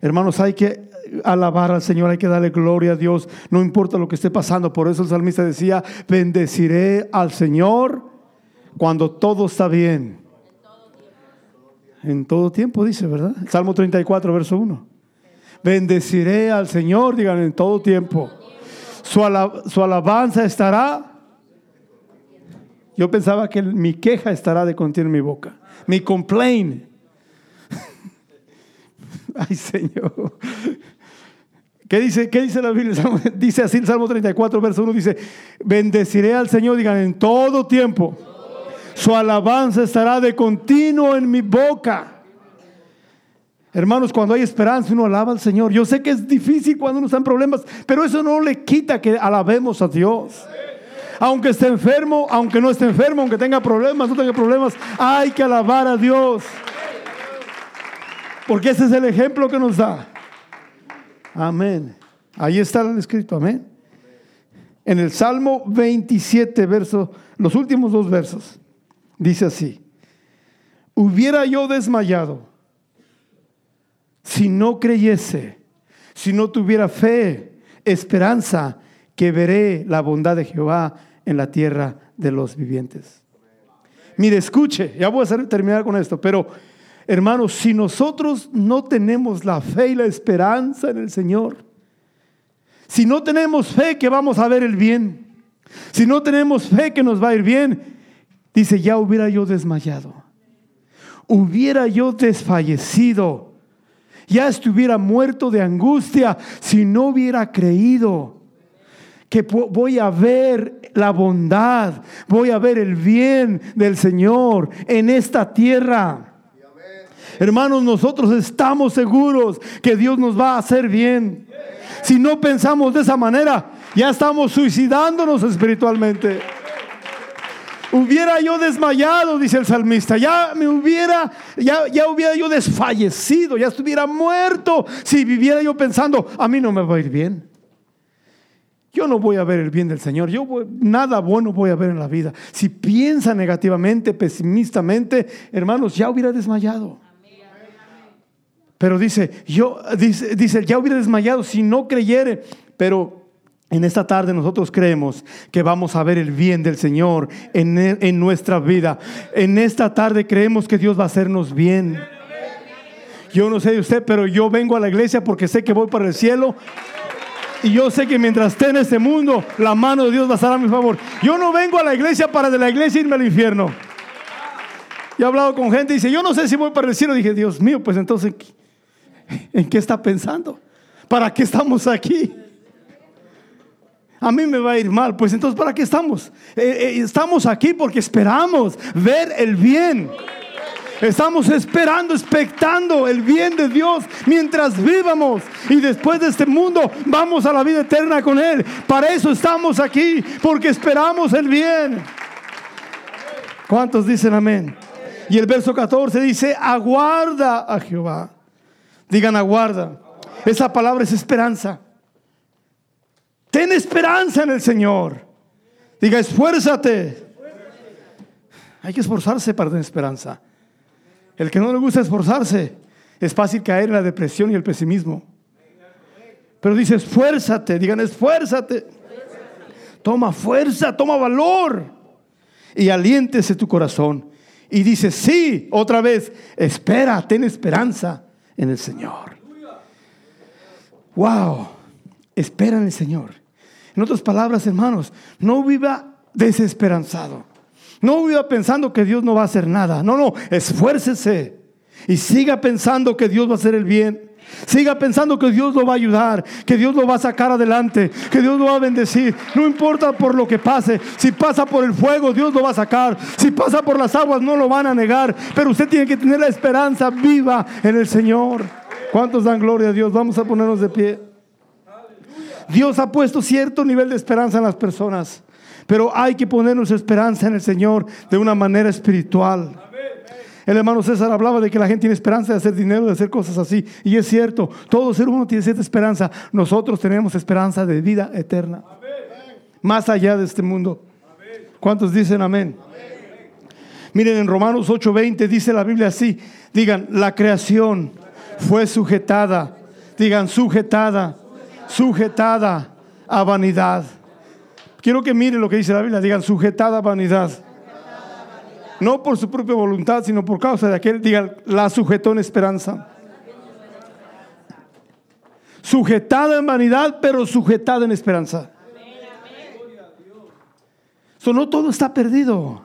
Hermanos, hay que alabar al Señor, hay que darle gloria a Dios, no importa lo que esté pasando. Por eso el salmista decía, bendeciré al Señor cuando todo está bien. En todo tiempo dice, ¿verdad? Salmo 34, verso 1. Bendeciré al Señor, digan, en todo tiempo. Su, alabanza estará. Yo pensaba que mi queja estará de continuo en mi boca. Mi complaint. Ay, Señor. ¿Qué dice, ¿Qué dice la Biblia? Dice así el Salmo 34, verso 1, dice, bendeciré al Señor, digan, en todo tiempo. Su alabanza estará de continuo en mi boca. Hermanos, cuando hay esperanza uno alaba al Señor. Yo sé que es difícil cuando uno está en problemas, pero eso no le quita que alabemos a Dios. Aunque esté enfermo, aunque no esté enfermo, aunque tenga problemas, no tenga problemas, hay que alabar a Dios. Porque ese es el ejemplo que nos da. Amén. Ahí está el escrito, amén. En el Salmo 27, verso, los últimos dos versos, dice así: Hubiera yo desmayado si no creyese, si no tuviera fe, esperanza, que veré la bondad de Jehová en la tierra de los vivientes. Mire, escuche, ya voy a terminar con esto, pero hermanos, si nosotros no tenemos la fe y la esperanza en el Señor, si no tenemos fe que vamos a ver el bien, si no tenemos fe que nos va a ir bien, dice, ya hubiera yo desmayado, hubiera yo desfallecido ya estuviera muerto de angustia si no hubiera creído que voy a ver la bondad, voy a ver el bien del Señor en esta tierra. Hermanos, nosotros estamos seguros que Dios nos va a hacer bien. Si no pensamos de esa manera, ya estamos suicidándonos espiritualmente. Hubiera yo desmayado, dice el salmista, ya me hubiera, ya, ya hubiera yo desfallecido, ya estuviera muerto si viviera yo pensando, a mí no me va a ir bien. Yo no voy a ver el bien del Señor. Yo nada bueno voy a ver en la vida. Si piensa negativamente, pesimistamente, hermanos, ya hubiera desmayado. Pero dice, yo dice, dice, ya hubiera desmayado si no creyere. Pero en esta tarde nosotros creemos que vamos a ver el bien del Señor en, nuestra vida. En esta tarde creemos que Dios va a hacernos bien. Yo no sé de usted, pero yo vengo a la iglesia porque sé que voy para el cielo. Y yo sé que mientras esté en este mundo, la mano de Dios va a estar a mi favor. Yo no vengo a la iglesia para de la iglesia irme al infierno. Yo he hablado con gente y dice, yo no sé si voy para el cielo. dije, Dios mío, pues entonces, ¿en qué está pensando? ¿Para qué estamos aquí? a mí me va a ir mal. Pues entonces, ¿para qué estamos? Eh, eh, estamos aquí porque esperamos ver el bien. Estamos esperando, expectando el bien de Dios mientras vivamos. Y después de este mundo vamos a la vida eterna con Él. Para eso estamos aquí, porque esperamos el bien. ¿Cuántos dicen amén? Y el verso 14 dice, aguarda a Jehová. Digan aguarda. Esa palabra es esperanza. Ten esperanza en el Señor. Diga, esfuérzate. Hay que esforzarse para tener esperanza. El que no le gusta esforzarse, es fácil caer en la depresión y el pesimismo. Pero dice, esfuérzate, digan, esfuérzate. Toma fuerza, toma valor y aliéntese tu corazón. Y dice, sí, otra vez, espera, ten esperanza en el Señor. Wow, espera en el Señor. En otras palabras, hermanos, no viva desesperanzado. No viva pensando que Dios no va a hacer nada. No, no, esfuércese y siga pensando que Dios va a hacer el bien. Siga pensando que Dios lo va a ayudar, que Dios lo va a sacar adelante, que Dios lo va a bendecir. No importa por lo que pase. Si pasa por el fuego, Dios lo va a sacar. Si pasa por las aguas, no lo van a negar. Pero usted tiene que tener la esperanza viva en el Señor. ¿Cuántos dan gloria a Dios? Vamos a ponernos de pie. Dios ha puesto cierto nivel de esperanza en las personas. Pero hay que ponernos esperanza en el Señor de una manera espiritual. El hermano César hablaba de que la gente tiene esperanza de hacer dinero, de hacer cosas así. Y es cierto, todo ser humano tiene cierta esperanza. Nosotros tenemos esperanza de vida eterna. Más allá de este mundo. ¿Cuántos dicen amén? Miren, en Romanos 8:20 dice la Biblia así. Digan, la creación fue sujetada. Digan, sujetada. Sujetada a vanidad. Quiero que miren lo que dice la Biblia. Digan, sujetada a vanidad no por su propia voluntad, sino por causa de aquel, diga, la sujetó en esperanza. Sujetada en vanidad, pero sujetada en esperanza. No todo está perdido.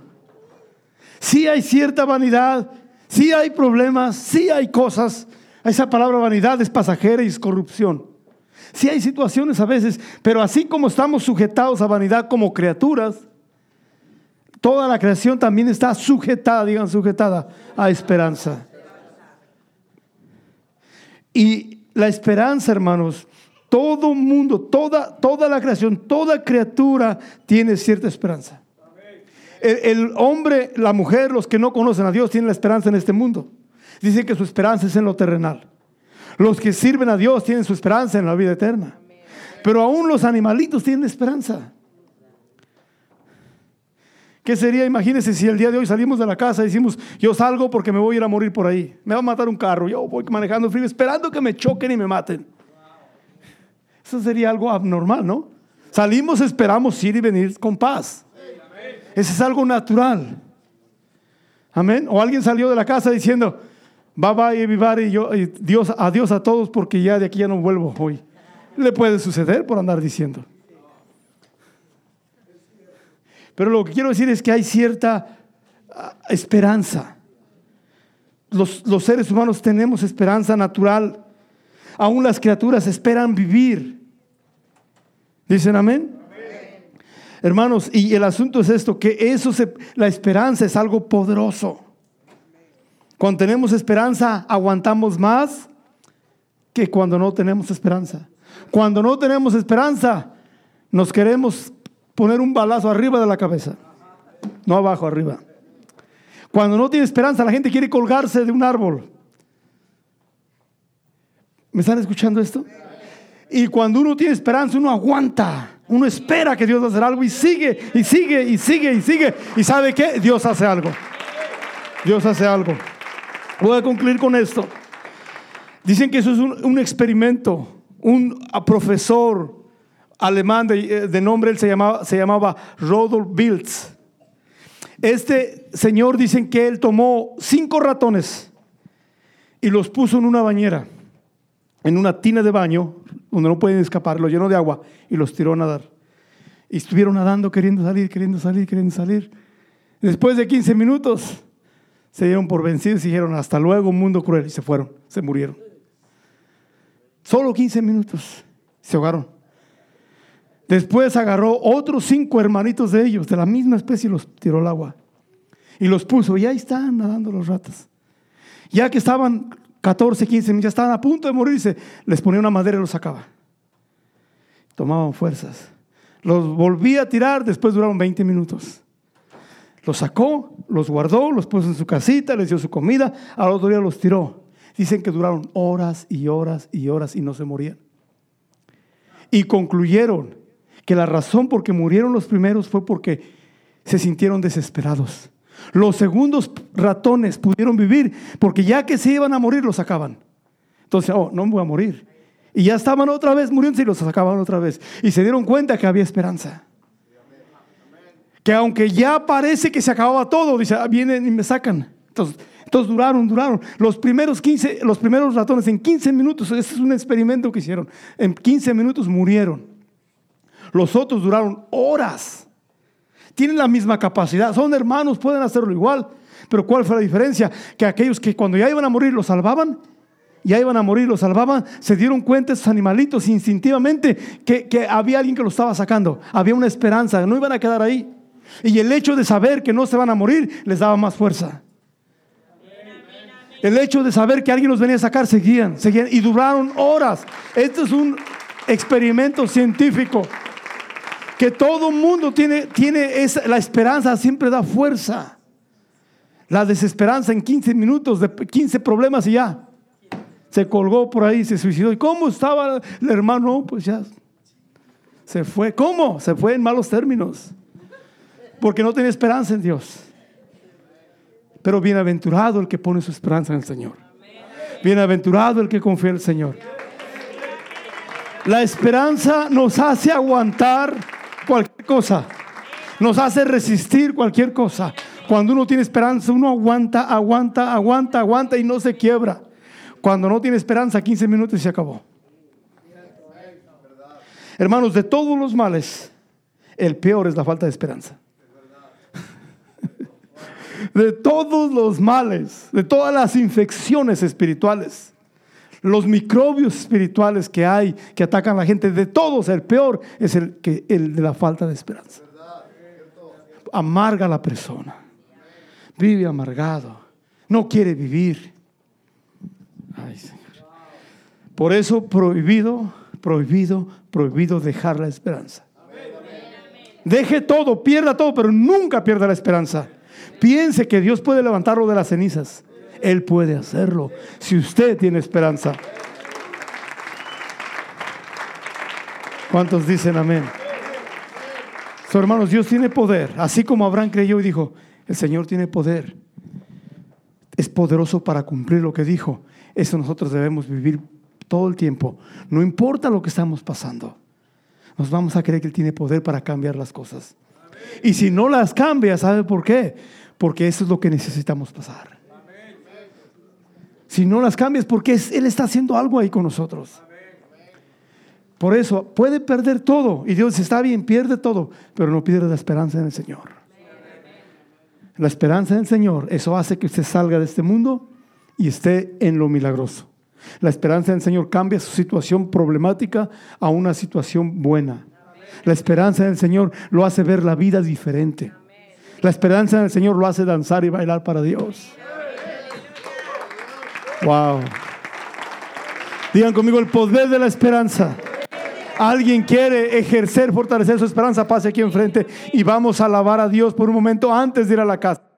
Sí hay cierta vanidad, sí hay problemas, sí hay cosas. Esa palabra vanidad es pasajera y es corrupción. Sí hay situaciones a veces, pero así como estamos sujetados a vanidad como criaturas, Toda la creación también está sujetada, digan sujetada, a esperanza. Y la esperanza, hermanos, todo mundo, toda, toda la creación, toda criatura tiene cierta esperanza. El, el, hombre, la mujer, los que no conocen a Dios tienen la esperanza en este mundo. Dicen que su esperanza es en lo terrenal. Los que sirven a Dios tienen su esperanza en la vida eterna. Pero aún los animalitos tienen esperanza. ¿Qué sería? Imagínense si el día de hoy salimos de la casa y decimos, yo salgo porque me voy a ir a morir por ahí. Me va a matar un carro. Yo voy manejando frío esperando que me choquen y me maten. Eso sería algo abnormal, ¿no? Salimos, esperamos ir y venir con paz. Eso es algo natural. Amén. O alguien salió de la casa diciendo, bye bye, vivar y yo, y Dios, adiós a todos porque ya de aquí ya no vuelvo hoy. Le puede suceder por andar diciendo. Pero lo que quiero decir es que hay cierta ah, esperanza. Los, los seres humanos tenemos esperanza natural. Aún las criaturas esperan vivir. ¿Dicen amén? Hermanos, y el asunto es esto, que eso se, la esperanza es algo poderoso. Cuando tenemos esperanza, aguantamos más que cuando no tenemos esperanza. Cuando no tenemos esperanza, nos queremos poner un balazo arriba de la cabeza, no abajo, arriba. Cuando no tiene esperanza, la gente quiere colgarse de un árbol. ¿Me están escuchando esto? Y cuando uno tiene esperanza, uno aguanta. Uno espera que Dios va algo y sigue, y sigue, y sigue, y sigue. ¿Y sabe qué? Dios hace algo. Dios hace algo. Voy a concluir con esto. Dicen que eso es un experimento. Un profesor alemán de, de, nombre, él se llamaba, se llamaba Rodolf Biltz. Este señor dicen que él tomó cinco ratones y los puso en una bañera, en una tina de baño, donde no pueden escapar, los llenó de agua y los tiró a nadar. Y estuvieron nadando, queriendo salir, queriendo salir, queriendo salir. Después de 15 minutos, se dieron por vencidos y dijeron, hasta luego, mundo cruel, y se fueron, se murieron. Solo 15 minutos, se ahogaron. Después agarró otros cinco hermanitos de ellos, de la misma especie, y los tiró al agua. Y los puso, y ahí están nadando los ratas. Ya que estaban 14, 15 minutos, ya estaban a punto de morirse, les ponía una madera y los sacaba. Tomaban fuerzas. Los volvía a tirar, después duraron 20 minutos. Los sacó, los guardó, los puso en su casita, les dio su comida, al otro día los tiró. Dicen que duraron horas y horas y horas y no se morían. Y concluyeron que la razón por que murieron los primeros fue porque se sintieron desesperados. Los segundos ratones pudieron vivir porque ya que se iban a morir los sacaban. Entonces, oh, no me voy a morir. Y ya estaban otra vez muriendo y los sacaban otra vez. Y se dieron cuenta que había esperanza. Que aunque ya parece que se acababa todo, dice, ah, vienen y me sacan. Entonces, entonces duraron, duraron. Los primeros 15, los primeros ratones en 15 minutos, este es un experimento que hicieron. En 15 minutos murieron. Los otros duraron horas. Tienen la misma capacidad. Son hermanos, pueden hacerlo igual. Pero ¿cuál fue la diferencia? Que aquellos que cuando ya iban a morir los salvaban ya iban a morir, los salvaban, se dieron cuenta esos animalitos instintivamente que, que había alguien que lo estaba sacando, había una esperanza, no iban a quedar ahí. Y el hecho de saber que no se van a morir les daba más fuerza. El hecho de saber que alguien los venía a sacar, seguían, seguían y duraron horas. Esto es un experimento científico que todo mundo tiene, tiene esa, la esperanza, siempre da fuerza. La desesperanza en 15 minutos, de 15 problemas y ya. Se colgó por ahí, se suicidó. ¿Y cómo estaba el hermano? Pues ya se fue. ¿Cómo? Se fue en malos términos. Porque no tenía esperanza en Dios. Pero bienaventurado el que pone su esperanza en el Señor. Bienaventurado el que confía en el Señor. La esperanza nos hace aguantar cualquier cosa. Nos hace resistir cualquier cosa. Cuando uno tiene esperanza, uno aguanta, aguanta, aguanta, aguanta y no se quiebra. Cuando no tiene esperanza, 15 minutos y se acabó. Hermanos, de todos los males, el peor es la falta de esperanza de todos los males, de todas las infecciones espirituales, los microbios espirituales que hay que atacan a la gente, de todos el peor es el, que, el de la falta de esperanza. Amarga a la persona, vive amargado, no quiere vivir. Por eso prohibido, prohibido, prohibido dejar la esperanza. Deje todo, pierda todo, pero nunca pierda la esperanza. Piense que Dios puede levantarlo de las cenizas. Él puede hacerlo si usted tiene esperanza. ¿Cuántos dicen amén? So, hermanos, Dios tiene poder. Así como Abraham creyó y dijo, el Señor tiene poder. Es poderoso para cumplir lo que dijo. Eso nosotros debemos vivir todo el tiempo. No importa lo que estamos pasando. Nos vamos a creer que Él tiene poder para cambiar las cosas. Y si no las cambia, ¿sabe por qué? Porque eso es lo que necesitamos pasar. Si no las cambias, porque Él está haciendo algo ahí con nosotros. Por eso puede perder todo. Y Dios está bien, pierde todo, pero no pierde la esperanza en el Señor. La esperanza en el Señor, eso hace que usted salga de este mundo y esté en lo milagroso. La esperanza en el Señor cambia su situación problemática a una situación buena. La esperanza en el Señor lo hace ver la vida diferente. La esperanza en el Señor lo hace danzar y bailar para Dios. Wow. Digan conmigo el poder de la esperanza. Alguien quiere ejercer, fortalecer su esperanza, pase aquí enfrente y vamos a alabar a Dios por un momento antes de ir a la casa.